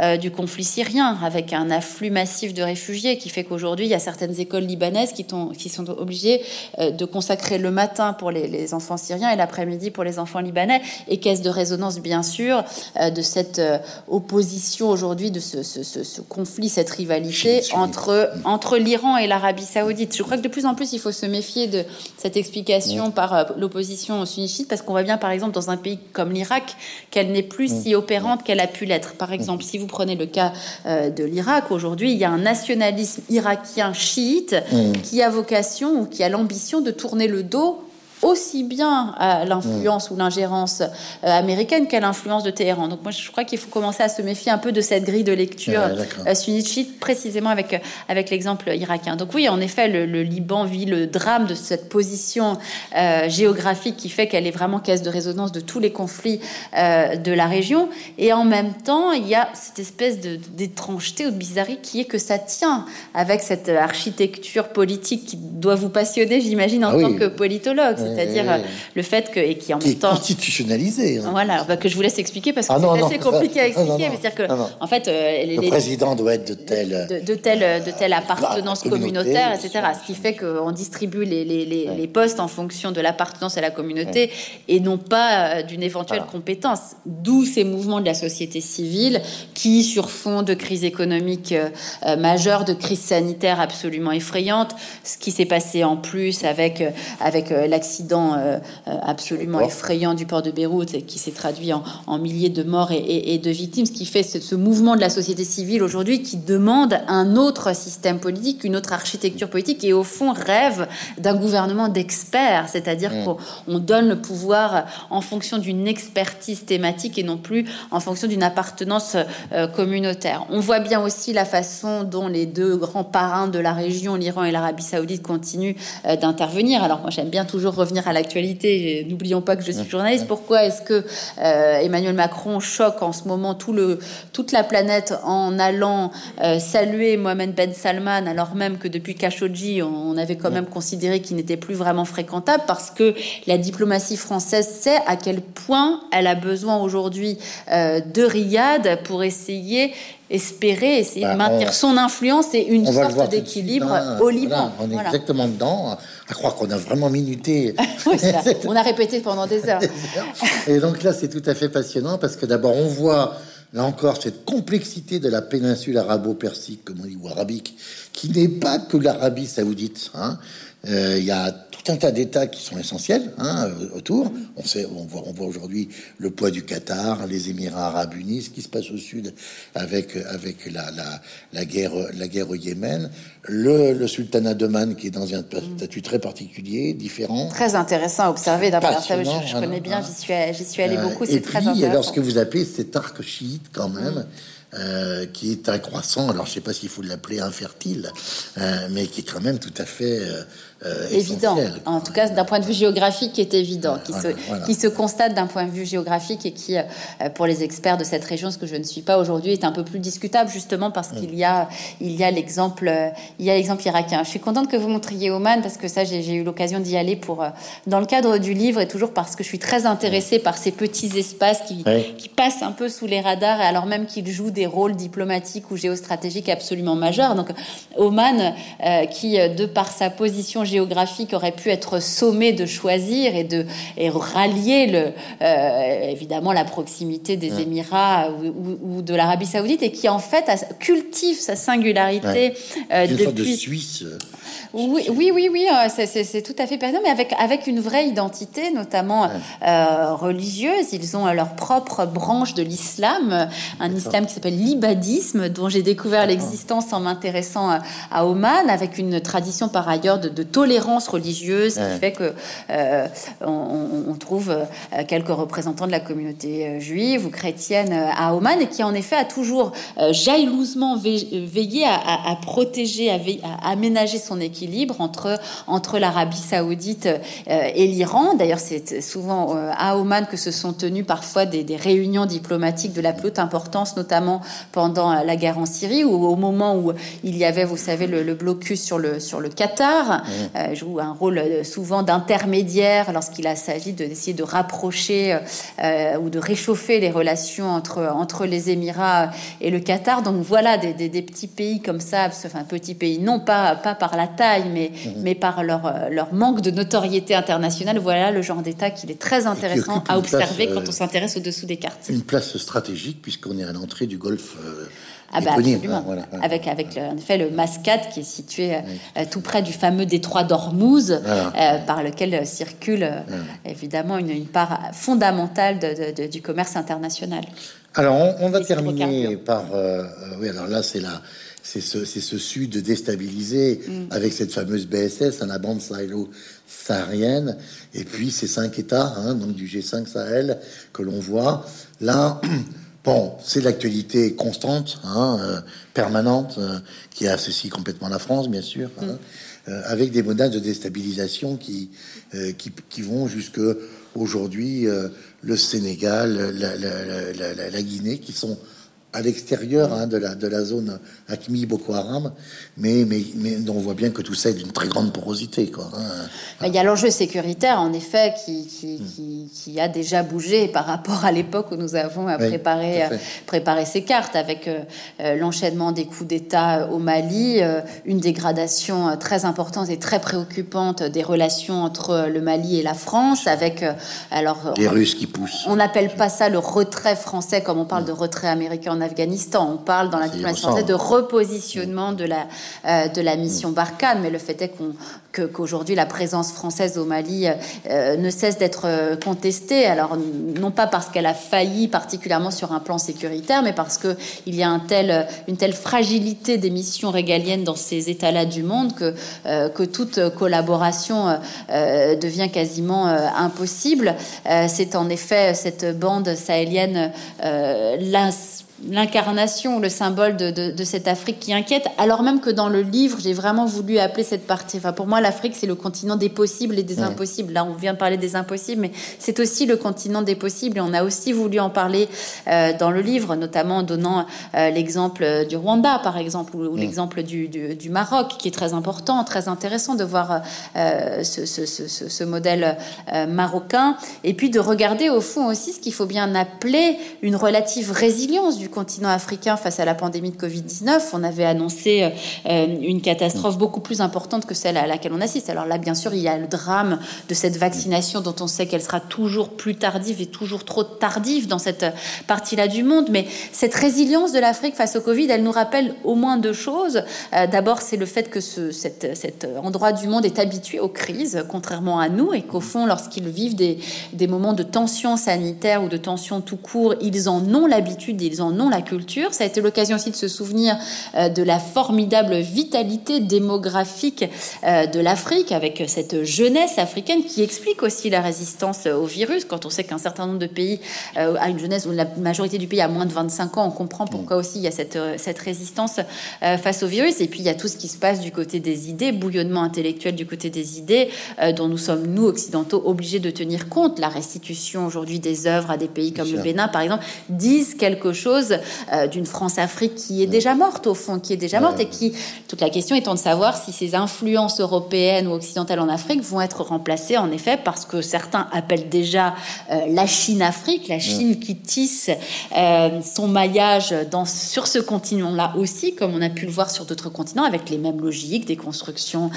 Speaker 2: euh, du conflit syrien, avec un afflux massif de réfugiés qui fait qu'aujourd'hui, il y a certaines écoles libanaises qui, qui sont obligées euh, de consacrer le matin pour les, enfants syriens et l'après-midi pour les enfants libanais, et caisse de résonance, bien sûr, euh, de cette opposition aujourd'hui, de ce, conflit, cette rivalité entre, entre l'Iran et l'Arabie saoudite. Je crois que de plus en plus, il faut se méfier de cette explication par l'opposition sunnite, parce qu'on voit bien, par exemple, dans un pays comme l'Irak, qu'elle n'est plus si opérante qu'elle a pu l'être. Par exemple, si vous prenez le cas euh, de l'Irak, aujourd'hui, il y a un nationalisme irakien chiite mm. qui a vocation ou qui a l'ambition de tourner le dos aussi bien à l'influence ou l'ingérence euh, américaine qu'à l'influence de Téhéran. Donc moi, je crois qu'il faut commencer à se méfier un peu de cette grille de lecture euh, sunnite précisément avec, euh, avec l'exemple irakien. Donc oui, en effet, le, Liban vit le drame de cette position géographique qui fait qu'elle est vraiment caisse de résonance de tous les conflits de la région. Et en même temps, il y a cette espèce d'étrangeté ou de bizarrerie qui est que ça tient avec cette architecture politique qui doit vous passionner, j'imagine, en ah tant que politologue c'est-à-dire euh, le fait que et qui en
Speaker 1: même
Speaker 2: temps
Speaker 1: constitutionnalisé.
Speaker 2: Hein. Voilà, bah, que je vous laisse expliquer parce que ah c'est assez compliqué à expliquer. c'est-à-dire que en fait,
Speaker 1: euh, le président doit être de telle
Speaker 2: de, de telle de telle appartenance communautaire, etc. Ce qui fait qu'on distribue les, les, les, postes en fonction de l'appartenance à la communauté et non pas euh, d'une éventuelle compétence. D'où ces mouvements de la société civile qui, sur fond de crise économique majeure, de crise sanitaire absolument effrayante, ce qui s'est passé en plus avec avec l'accident euh, euh, absolument effrayant du port de Beyrouth et qui s'est traduit en, milliers de morts et, de victimes, ce qui fait ce, mouvement de la société civile aujourd'hui qui demande un autre système politique, une autre architecture politique et au fond rêve d'un gouvernement d'experts, c'est-à-dire mm. qu'on donne le pouvoir en fonction d'une expertise thématique et non plus en fonction d'une appartenance euh, communautaire. On voit bien aussi la façon dont les deux grands parrains de la région, l'Iran et l'Arabie saoudite, continuent d'intervenir. Alors moi j'aime bien toujours revenir à l'actualité, n'oublions pas que je suis journaliste, pourquoi est-ce que euh, Emmanuel Macron choque en ce moment tout le, toute la planète en allant euh, saluer Mohamed Ben Salman, alors même que depuis Khashoggi, on, avait quand même considéré qu'il n'était plus vraiment fréquentable, parce que la diplomatie française sait à quel point elle a besoin aujourd'hui euh, de Riyad pour essayer espérer essayer de bah, maintenir son influence et une sorte d'équilibre au Liban.
Speaker 1: on est exactement dedans, à croire qu'on a vraiment minuté. (laughs) (laughs)
Speaker 2: on a répété pendant des heures.
Speaker 1: et donc là, c'est tout à fait passionnant parce que d'abord, on voit là encore cette complexité de la péninsule arabo-persique, comme on dit, ou arabique, qui n'est pas que l'Arabie saoudite. Hein. Euh, il y a tout un tas d'États qui sont essentiels hein, autour. On sait, on voit, on voit aujourd'hui le poids du Qatar, les Émirats Arabes Unis, ce qui se passe au sud avec avec la, la, la guerre la guerre au Yémen, le, le sultanat d'Oman qui est dans un statut très particulier, différent.
Speaker 2: Très intéressant à observer. D'abord, je, je, connais bien, j'y suis j'y suis allé euh, beaucoup. C'est très intéressant.
Speaker 1: Alors ce que vous appelez cet arc chiite quand même. Euh, qui est un croissant, alors je sais pas s'il faut l'appeler infertile, euh, mais qui est quand même tout à fait euh,
Speaker 2: euh, évident. En tout cas, d'un point de vue géographique, qui est évident, qui, se, qui se constate d'un point de vue géographique et qui, euh, pour les experts de cette région, ce que je ne suis pas aujourd'hui, est un peu plus discutable, justement parce qu'il y a, il y a l'exemple, il y a l'exemple irakien. Je suis contente que vous montriez Oman parce que ça, j'ai eu l'occasion d'y aller pour, euh, dans le cadre du livre et toujours parce que je suis très intéressée par ces petits espaces qui, qui passent un peu sous les radars, alors même qu'ils jouent des rôles diplomatiques ou géostratégiques absolument majeurs. Donc, Oman, qui, de par sa position géographique aurait pu être sommé de choisir et de et rallier le, euh, évidemment la proximité des Émirats ou, de l'Arabie Saoudite et qui en fait cultive sa singularité
Speaker 1: euh, depuis. de Suisse.
Speaker 2: Oui, oui, oui, oui, euh, c'est tout à fait pertinent, mais avec, avec une vraie identité, notamment euh, religieuse. Ils ont leur propre branche de l'islam, un islam qui s'appelle l'ibadisme, dont j'ai découvert l'existence en m'intéressant à, Oman, avec une tradition par ailleurs de, tolérance religieuse, qui fait que euh, on, trouve quelques représentants de la communauté juive ou chrétienne à Oman, et qui en effet a toujours jalousement veillé à, protéger, à, à aménager son équipe équilibre entre, entre l'Arabie saoudite euh, et l'Iran. D'ailleurs, c'est souvent euh, à Oman que se sont tenues parfois des, réunions diplomatiques de la plus haute importance, notamment pendant la guerre en Syrie, ou au moment où il y avait, vous savez, le, blocus sur le, sur le Qatar, euh, joue un rôle souvent d'intermédiaire lorsqu'il s'agit d'essayer de, rapprocher ou de réchauffer les relations entre, entre les Émirats et le Qatar. Donc voilà, des, des, petits pays comme ça, enfin petits pays, non pas, pas par la taille, mais, mhm. mais par leur, euh, leur manque de notoriété internationale, voilà le genre d'État qu'il est très intéressant à observer quand on euh, s'intéresse au-dessous des cartes.
Speaker 1: Une place stratégique, puisqu'on est à l'entrée du golfe. Euh,
Speaker 2: ah bah absolument. Avec, avec en effet le Mascate qui est situé tout près du fameux détroit d'Ormuz, par lequel circule évidemment une, une, part fondamentale de, du commerce international.
Speaker 1: Alors on, va terminer par oui alors là c'est la c'est ce, ce, sud déstabilisé mm. avec cette fameuse BSS, hein, la bande sahélo-saharienne, et puis ces cinq États, hein, donc du G5 Sahel que l'on voit là. (clears throat) Bon, c'est l'actualité constante, hein, euh, permanente, euh, qui associe complètement la France, bien sûr, mm. euh, avec des menaces de déstabilisation qui, qui, qui, vont jusque aujourd'hui le Sénégal, la, la, la, la Guinée, qui sont à l'extérieur hein, de, la, de la zone Acmi Boko Haram, mais, mais, mais on voit bien que tout ça est d'une très grande porosité. Quoi,
Speaker 2: hein. Il y a l'enjeu sécuritaire, en effet, qui, qui, qui, a déjà bougé par rapport à l'époque où nous avons préparé, euh, préparé ces cartes, avec euh, euh, l'enchaînement des coups d'État au Mali, une dégradation très importante et très préoccupante des relations entre le Mali et la France, avec alors
Speaker 1: les Russes qui poussent.
Speaker 2: On n'appelle pas ça le retrait français comme on parle de retrait américain en Afghanistan. On parle dans la diplomatie française de repositionnement de la, euh, de la mission Barkhane, mais le fait est qu'on qu'aujourd'hui la présence française au Mali euh, ne cesse d'être euh, contestée. Alors non pas parce qu'elle a failli particulièrement sur un plan sécuritaire, mais parce que il y a un tel, une telle fragilité des missions régaliennes dans ces États-là du monde que, euh, que toute collaboration devient quasiment impossible. C'est en effet cette bande sahélienne l'incarnation, le symbole de, de, cette Afrique qui inquiète, alors même que dans le livre, j'ai vraiment voulu appeler cette partie. Enfin, pour moi, l'Afrique, c'est le continent des possibles et des impossibles. Là, on vient de parler des impossibles, mais c'est aussi le continent des possibles. Et on a aussi voulu en parler euh, dans le livre, notamment en donnant euh, l'exemple du Rwanda, par exemple, ou, l'exemple du, du, Maroc, qui est très important, très intéressant de voir euh, ce, ce, ce, ce, modèle marocain, et puis de regarder au fond aussi ce qu'il faut bien appeler une relative résilience du continent africain face à la pandémie de Covid-19. On avait annoncé euh, une catastrophe beaucoup plus importante que celle à laquelle on assiste. Alors là, bien sûr, il y a le drame de cette vaccination dont on sait qu'elle sera toujours plus tardive et toujours trop tardive dans cette partie-là du monde. Mais cette résilience de l'Afrique face au Covid, elle nous rappelle au moins deux choses. Euh, d'abord, c'est le fait que ce, cet, endroit du monde est habitué aux crises, contrairement à nous, et qu'au fond, lorsqu'ils vivent des, des moments de tension sanitaire ou de tension tout court, ils en ont l'habitude, ils en non la culture. Ça a été l'occasion aussi de se souvenir euh, de la formidable vitalité démographique euh, de l'Afrique avec cette jeunesse africaine qui explique aussi la résistance au virus. Quand on sait qu'un certain nombre de pays euh, a une jeunesse où la majorité du pays a moins de 25 ans, on comprend pourquoi aussi il y a cette, cette résistance face au virus. Et puis il y a tout ce qui se passe du côté des idées, bouillonnement intellectuel du côté des idées, dont nous sommes, nous, occidentaux, obligés de tenir compte. La restitution aujourd'hui des œuvres à des pays comme le Bénin, par exemple, disent quelque chose euh, d'une France-Afrique qui est déjà morte, au fond, qui est déjà morte, et qui, toute la question étant de savoir si ces influences européennes ou occidentales en Afrique vont être remplacées, en effet, parce que certains appellent déjà euh, la Chine-Afrique, la Chine qui tisse euh, son maillage dans, sur ce continent-là aussi, comme on a pu le voir sur d'autres continents, avec les mêmes logiques, des constructions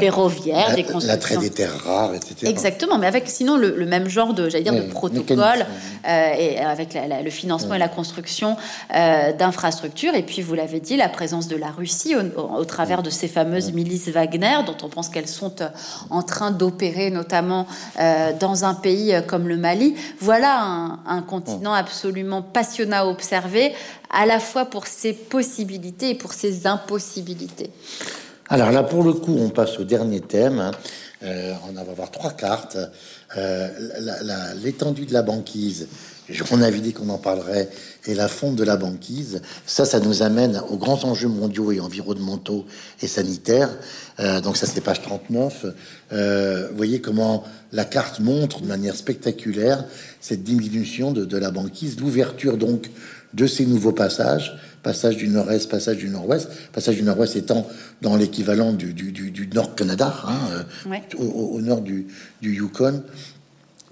Speaker 2: ferroviaires, des constructions...
Speaker 1: L'attrait des terres rares, etc.
Speaker 2: Exactement, mais avec sinon le, même genre de, j'allais dire, de protocole, et avec le financement et la construction euh, d'infrastructures. Et puis, vous l'avez dit, la présence de la Russie au, travers de ces fameuses milices Wagner, dont on pense qu'elles sont euh, en train d'opérer, notamment euh, dans un pays comme le Mali. Voilà un, continent absolument passionnant à observer, à la fois pour ses possibilités et pour ses impossibilités.
Speaker 1: Alors là, pour le coup, on passe au dernier thème. Hein. on va voir trois cartes. L'étendue de la banquise, on avait dit qu'on en parlerait, et la fonte de la banquise. Ça, ça nous amène aux grands enjeux mondiaux et environnementaux et sanitaires. Euh, donc ça, c'est page 39. Euh, vous voyez comment la carte montre de manière spectaculaire cette diminution de, la banquise, l'ouverture donc de ces nouveaux passages, passage du nord-est, passage du nord-ouest, passage du nord-ouest étant dans l'équivalent du, nord-Canada, hein, euh, au, nord du, du Yukon.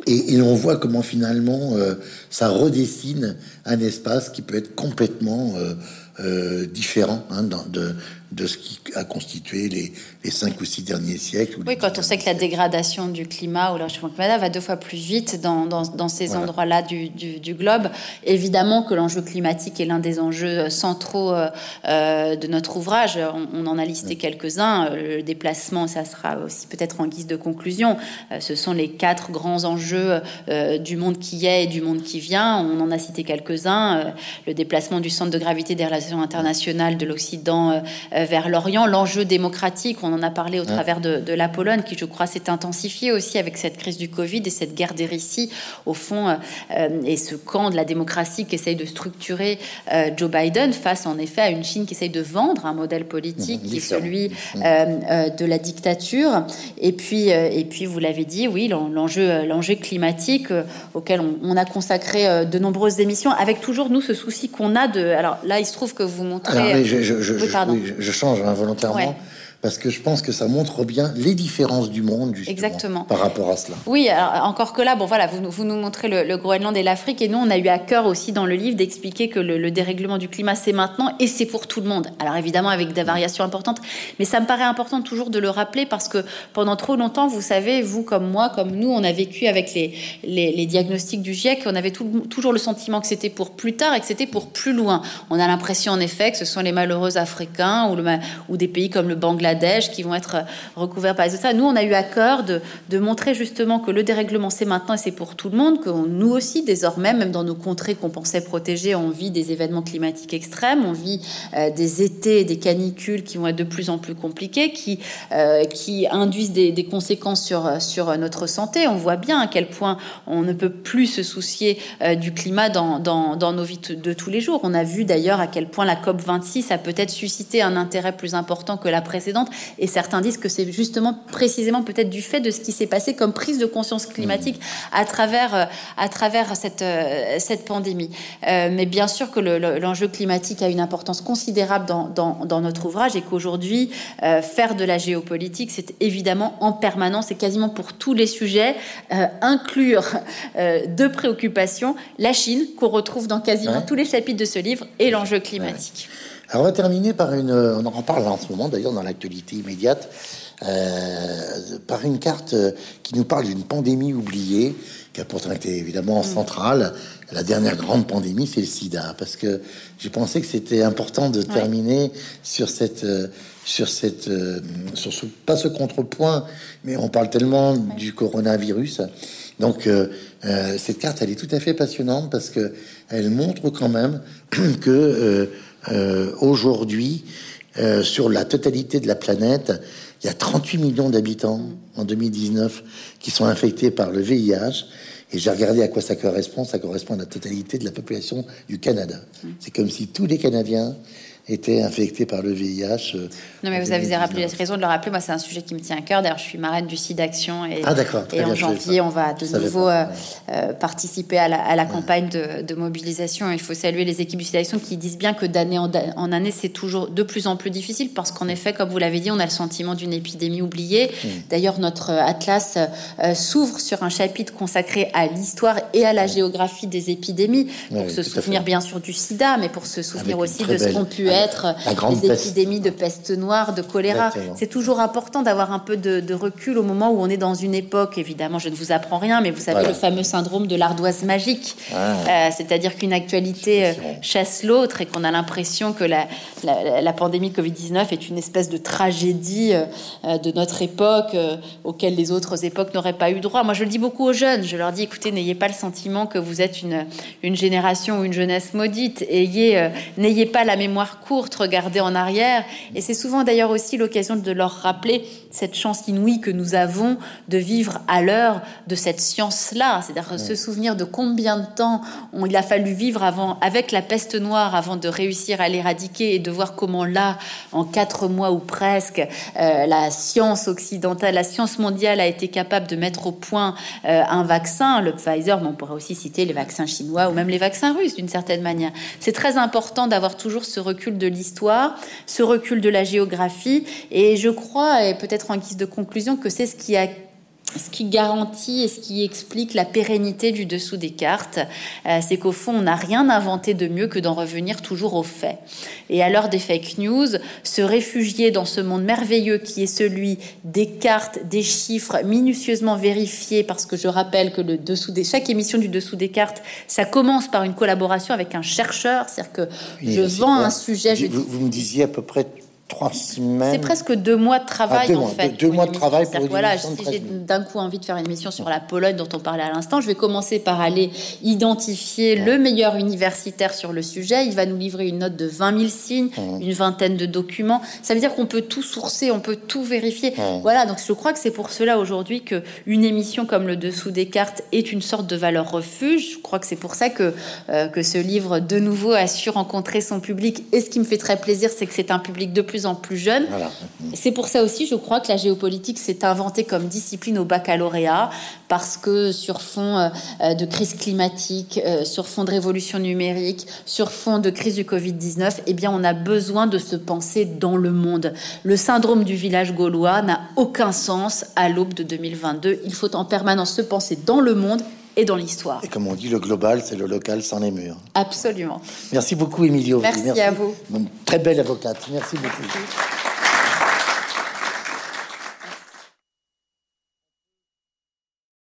Speaker 1: Et, on voit comment finalement euh, ça redessine un espace qui peut être complètement euh, euh, différent hein, de ce qui a constitué les, les cinq ou six derniers siècles.
Speaker 2: Oui, quand on sait que la dégradation du climat ou le réchauffement climatique va deux fois plus vite dans, dans, dans ces endroits-là du, du, du, globe, évidemment que l'enjeu climatique est l'un des enjeux centraux euh, euh de notre ouvrage. On, on en a listé quelques-uns. Euh, le déplacement, ça sera aussi peut-être en guise de conclusion. Euh, ce sont les quatre grands enjeux euh, du monde qui est et du monde qui vient. On en a cité quelques-uns. le déplacement du centre de gravité des relations internationales de l'Occident euh, vers l'Orient. L'enjeu démocratique, on en a parlé au travers de, de, la Pologne, qui je crois s'est intensifié aussi avec cette crise du Covid et cette guerre des récits, au fond, euh, euh, et ce camp de la démocratie qui essaye de structurer Joe Biden face en effet à une Chine qui essaye de vendre un modèle politique qui est celui de la dictature. Et puis, et puis vous l'avez dit, oui, l'enjeu, l'enjeu climatique auquel on, on, a consacré de nombreuses émissions, avec toujours nous ce souci qu'on a de. Alors là, il se trouve que vous montrez. Alors,
Speaker 1: je, je, je, oui, je change involontairement. Ouais parce que je pense que ça montre bien les différences du monde justement,
Speaker 2: Exactement.
Speaker 1: par rapport à cela.
Speaker 2: Oui, alors, encore que là, bon voilà, vous, vous nous montrez le, le, Groenland et l'Afrique, et nous, on a eu à cœur aussi dans le livre d'expliquer que le, le, dérèglement du climat, c'est maintenant et c'est pour tout le monde. Alors évidemment avec des variations importantes, mais ça me paraît important toujours de le rappeler parce que pendant trop longtemps, vous savez, vous comme moi, comme nous, on a vécu avec les, les, les diagnostics du GIEC, on avait tout, toujours le sentiment que c'était pour plus tard et que c'était pour plus loin. On a l'impression en effet que ce sont les malheureux Africains ou, le, ou des pays comme le Bangladesh qui vont être recouverts par les. Nous, on a eu à cœur de, montrer justement que le dérèglement, c'est maintenant et c'est pour tout le monde, que nous aussi, désormais, même dans nos contrées qu'on pensait protéger, on vit des événements climatiques extrêmes, on vit euh, des étés, des canicules qui vont être de plus en plus compliqués, qui, euh, qui induisent des, conséquences sur, notre santé. On voit bien à quel point on ne peut plus se soucier euh, du climat dans, nos vies de tous les jours. On a vu d'ailleurs à quel point la COP26 a peut-être suscité un intérêt plus important que la précédente et certains disent que c'est justement précisément peut-être du fait de ce qui s'est passé comme prise de conscience climatique mmh. à travers, euh, à travers cette, euh, cette pandémie. Euh, mais bien sûr que l'enjeu le, climatique a une importance considérable dans, dans, dans notre ouvrage et qu'aujourd'hui, euh, faire de la géopolitique, c'est évidemment en permanence et quasiment pour tous les sujets, euh, inclure euh, de préoccupations la Chine, qu'on retrouve dans quasiment ouais. tous les chapitres de ce livre, et l'enjeu climatique.
Speaker 1: Ouais. Alors on va terminer par une, on en parle en ce moment d'ailleurs dans l'actualité immédiate, euh, par une carte qui nous parle d'une pandémie oubliée, qui a pourtant été évidemment centrale. La dernière grande pandémie, c'est le sida, parce que j'ai pensé que c'était important de terminer ouais. sur cette, sur cette, sur ce, pas ce contrepoint, mais on parle tellement ouais. du coronavirus. Donc euh, euh, cette carte, elle est tout à fait passionnante parce que elle montre quand même (clears throat) que euh, aujourd'hui, euh, sur la totalité de la planète, il y a 38 millions d'habitants en 2019 qui sont infectés par le VIH. Et j'ai regardé à quoi ça correspond. Ça correspond à la totalité de la population du Canada. C'est comme si tous les Canadiens étaient infectés par le VIH.
Speaker 2: Euh, non, mais vous avez rappelé, raison de le rappeler. Moi, c'est un sujet qui me tient à cœur. D'ailleurs, je suis marraine du site d'action. Et,
Speaker 1: ah,
Speaker 2: et en janvier, on va de nouveau euh, euh, participer à la, à la ouais. campagne de, de, mobilisation. Il faut saluer les équipes du site d'action qui disent bien que d'année en, en, année, c'est toujours de plus en plus difficile parce qu'en effet, comme vous l'avez dit, on a le sentiment d'une épidémie oubliée. Mmh. D'ailleurs, notre atlas euh, s'ouvre sur un chapitre consacré à l'histoire et à la géographie des épidémies pour se souvenir bien sûr du sida, mais pour se souvenir Avec aussi de ce qu'ont pu être les épidémies de peste noire, de choléra. C'est toujours important d'avoir un peu de, de, recul au moment où on est dans une époque. Évidemment, je ne vous apprends rien, mais vous savez voilà. le fameux syndrome de l'ardoise magique, ah. euh, c'est-à-dire qu'une actualité euh, chasse l'autre et qu'on a l'impression que la, la, la pandémie Covid-19 est une espèce de tragédie euh, de notre époque euh, auquel les autres époques n'auraient pas eu droit. Moi, je le dis beaucoup aux jeunes. Je leur dis, écoutez, n'ayez pas le sentiment que vous êtes une, une génération ou une jeunesse maudite. Ayez, euh, n'ayez pas la mémoire courte, regardez en arrière. Et c'est souvent d'ailleurs aussi l'occasion de leur rappeler cette chance inouïe que nous avons de vivre à l'heure de cette science-là, c'est-à-dire ouais. se souvenir de combien de temps on, il a fallu vivre avant, avec la peste noire avant de réussir à l'éradiquer et de voir comment là, en quatre mois ou presque, euh, la science occidentale, la science mondiale a été capable de mettre au point euh, un vaccin, le Pfizer, mais on pourrait aussi citer les vaccins chinois ou même les vaccins russes d'une certaine manière. C'est très important d'avoir toujours ce recul de l'histoire, ce recul de la géographie, et je crois, et peut-être en guise de conclusion, que c'est ce qui a ce qui garantit et ce qui explique la pérennité du dessous des cartes, euh, c'est qu'au fond, on n'a rien inventé de mieux que d'en revenir toujours aux faits. Et à l'heure des fake news, se réfugier dans ce monde merveilleux qui est celui des cartes, des chiffres minutieusement vérifiés, parce que je rappelle que le dessous des, chaque émission du dessous des cartes, ça commence par une collaboration avec un chercheur, c'est-à-dire que je vends un sujet.
Speaker 1: Je... Vous, vous me disiez à peu près trois semaines.
Speaker 2: C'est presque deux mois de travail
Speaker 1: ah, deux
Speaker 2: en
Speaker 1: mois,
Speaker 2: fait.
Speaker 1: Deux, mois de travail pour
Speaker 2: Voilà, si j'ai d'un coup envie de faire une émission sur la Pologne dont on parlait à l'instant, je vais commencer par aller identifier le meilleur universitaire sur le sujet. Il va nous livrer une note de 20 000 signes, une vingtaine de documents. Ça veut dire qu'on peut tout sourcer, on peut tout vérifier. Voilà, donc je crois que c'est pour cela aujourd'hui que une émission comme le Dessous des cartes est une sorte de valeur refuge. Je crois que c'est pour ça que, euh, que ce livre, de nouveau, a su rencontrer son public. Et ce qui me fait très plaisir, c'est que c'est un public de plus en plus jeune. C'est pour ça aussi, je crois, que la géopolitique s'est inventée comme discipline au baccalauréat, parce que sur fond euh, de crise climatique, euh, sur fond de révolution numérique, sur fond de crise du Covid-19, eh bien, on a besoin de se penser dans le monde. Le syndrome du village gaulois n'a aucun sens à l'aube de 2022. Il faut en permanence se penser dans le monde et dans l'histoire.
Speaker 1: Et comme on dit, le global, c'est le local sans les murs.
Speaker 2: Absolument.
Speaker 1: Merci beaucoup, Emilio.
Speaker 2: Merci, à vous.
Speaker 1: Une très belle avocate. Merci beaucoup.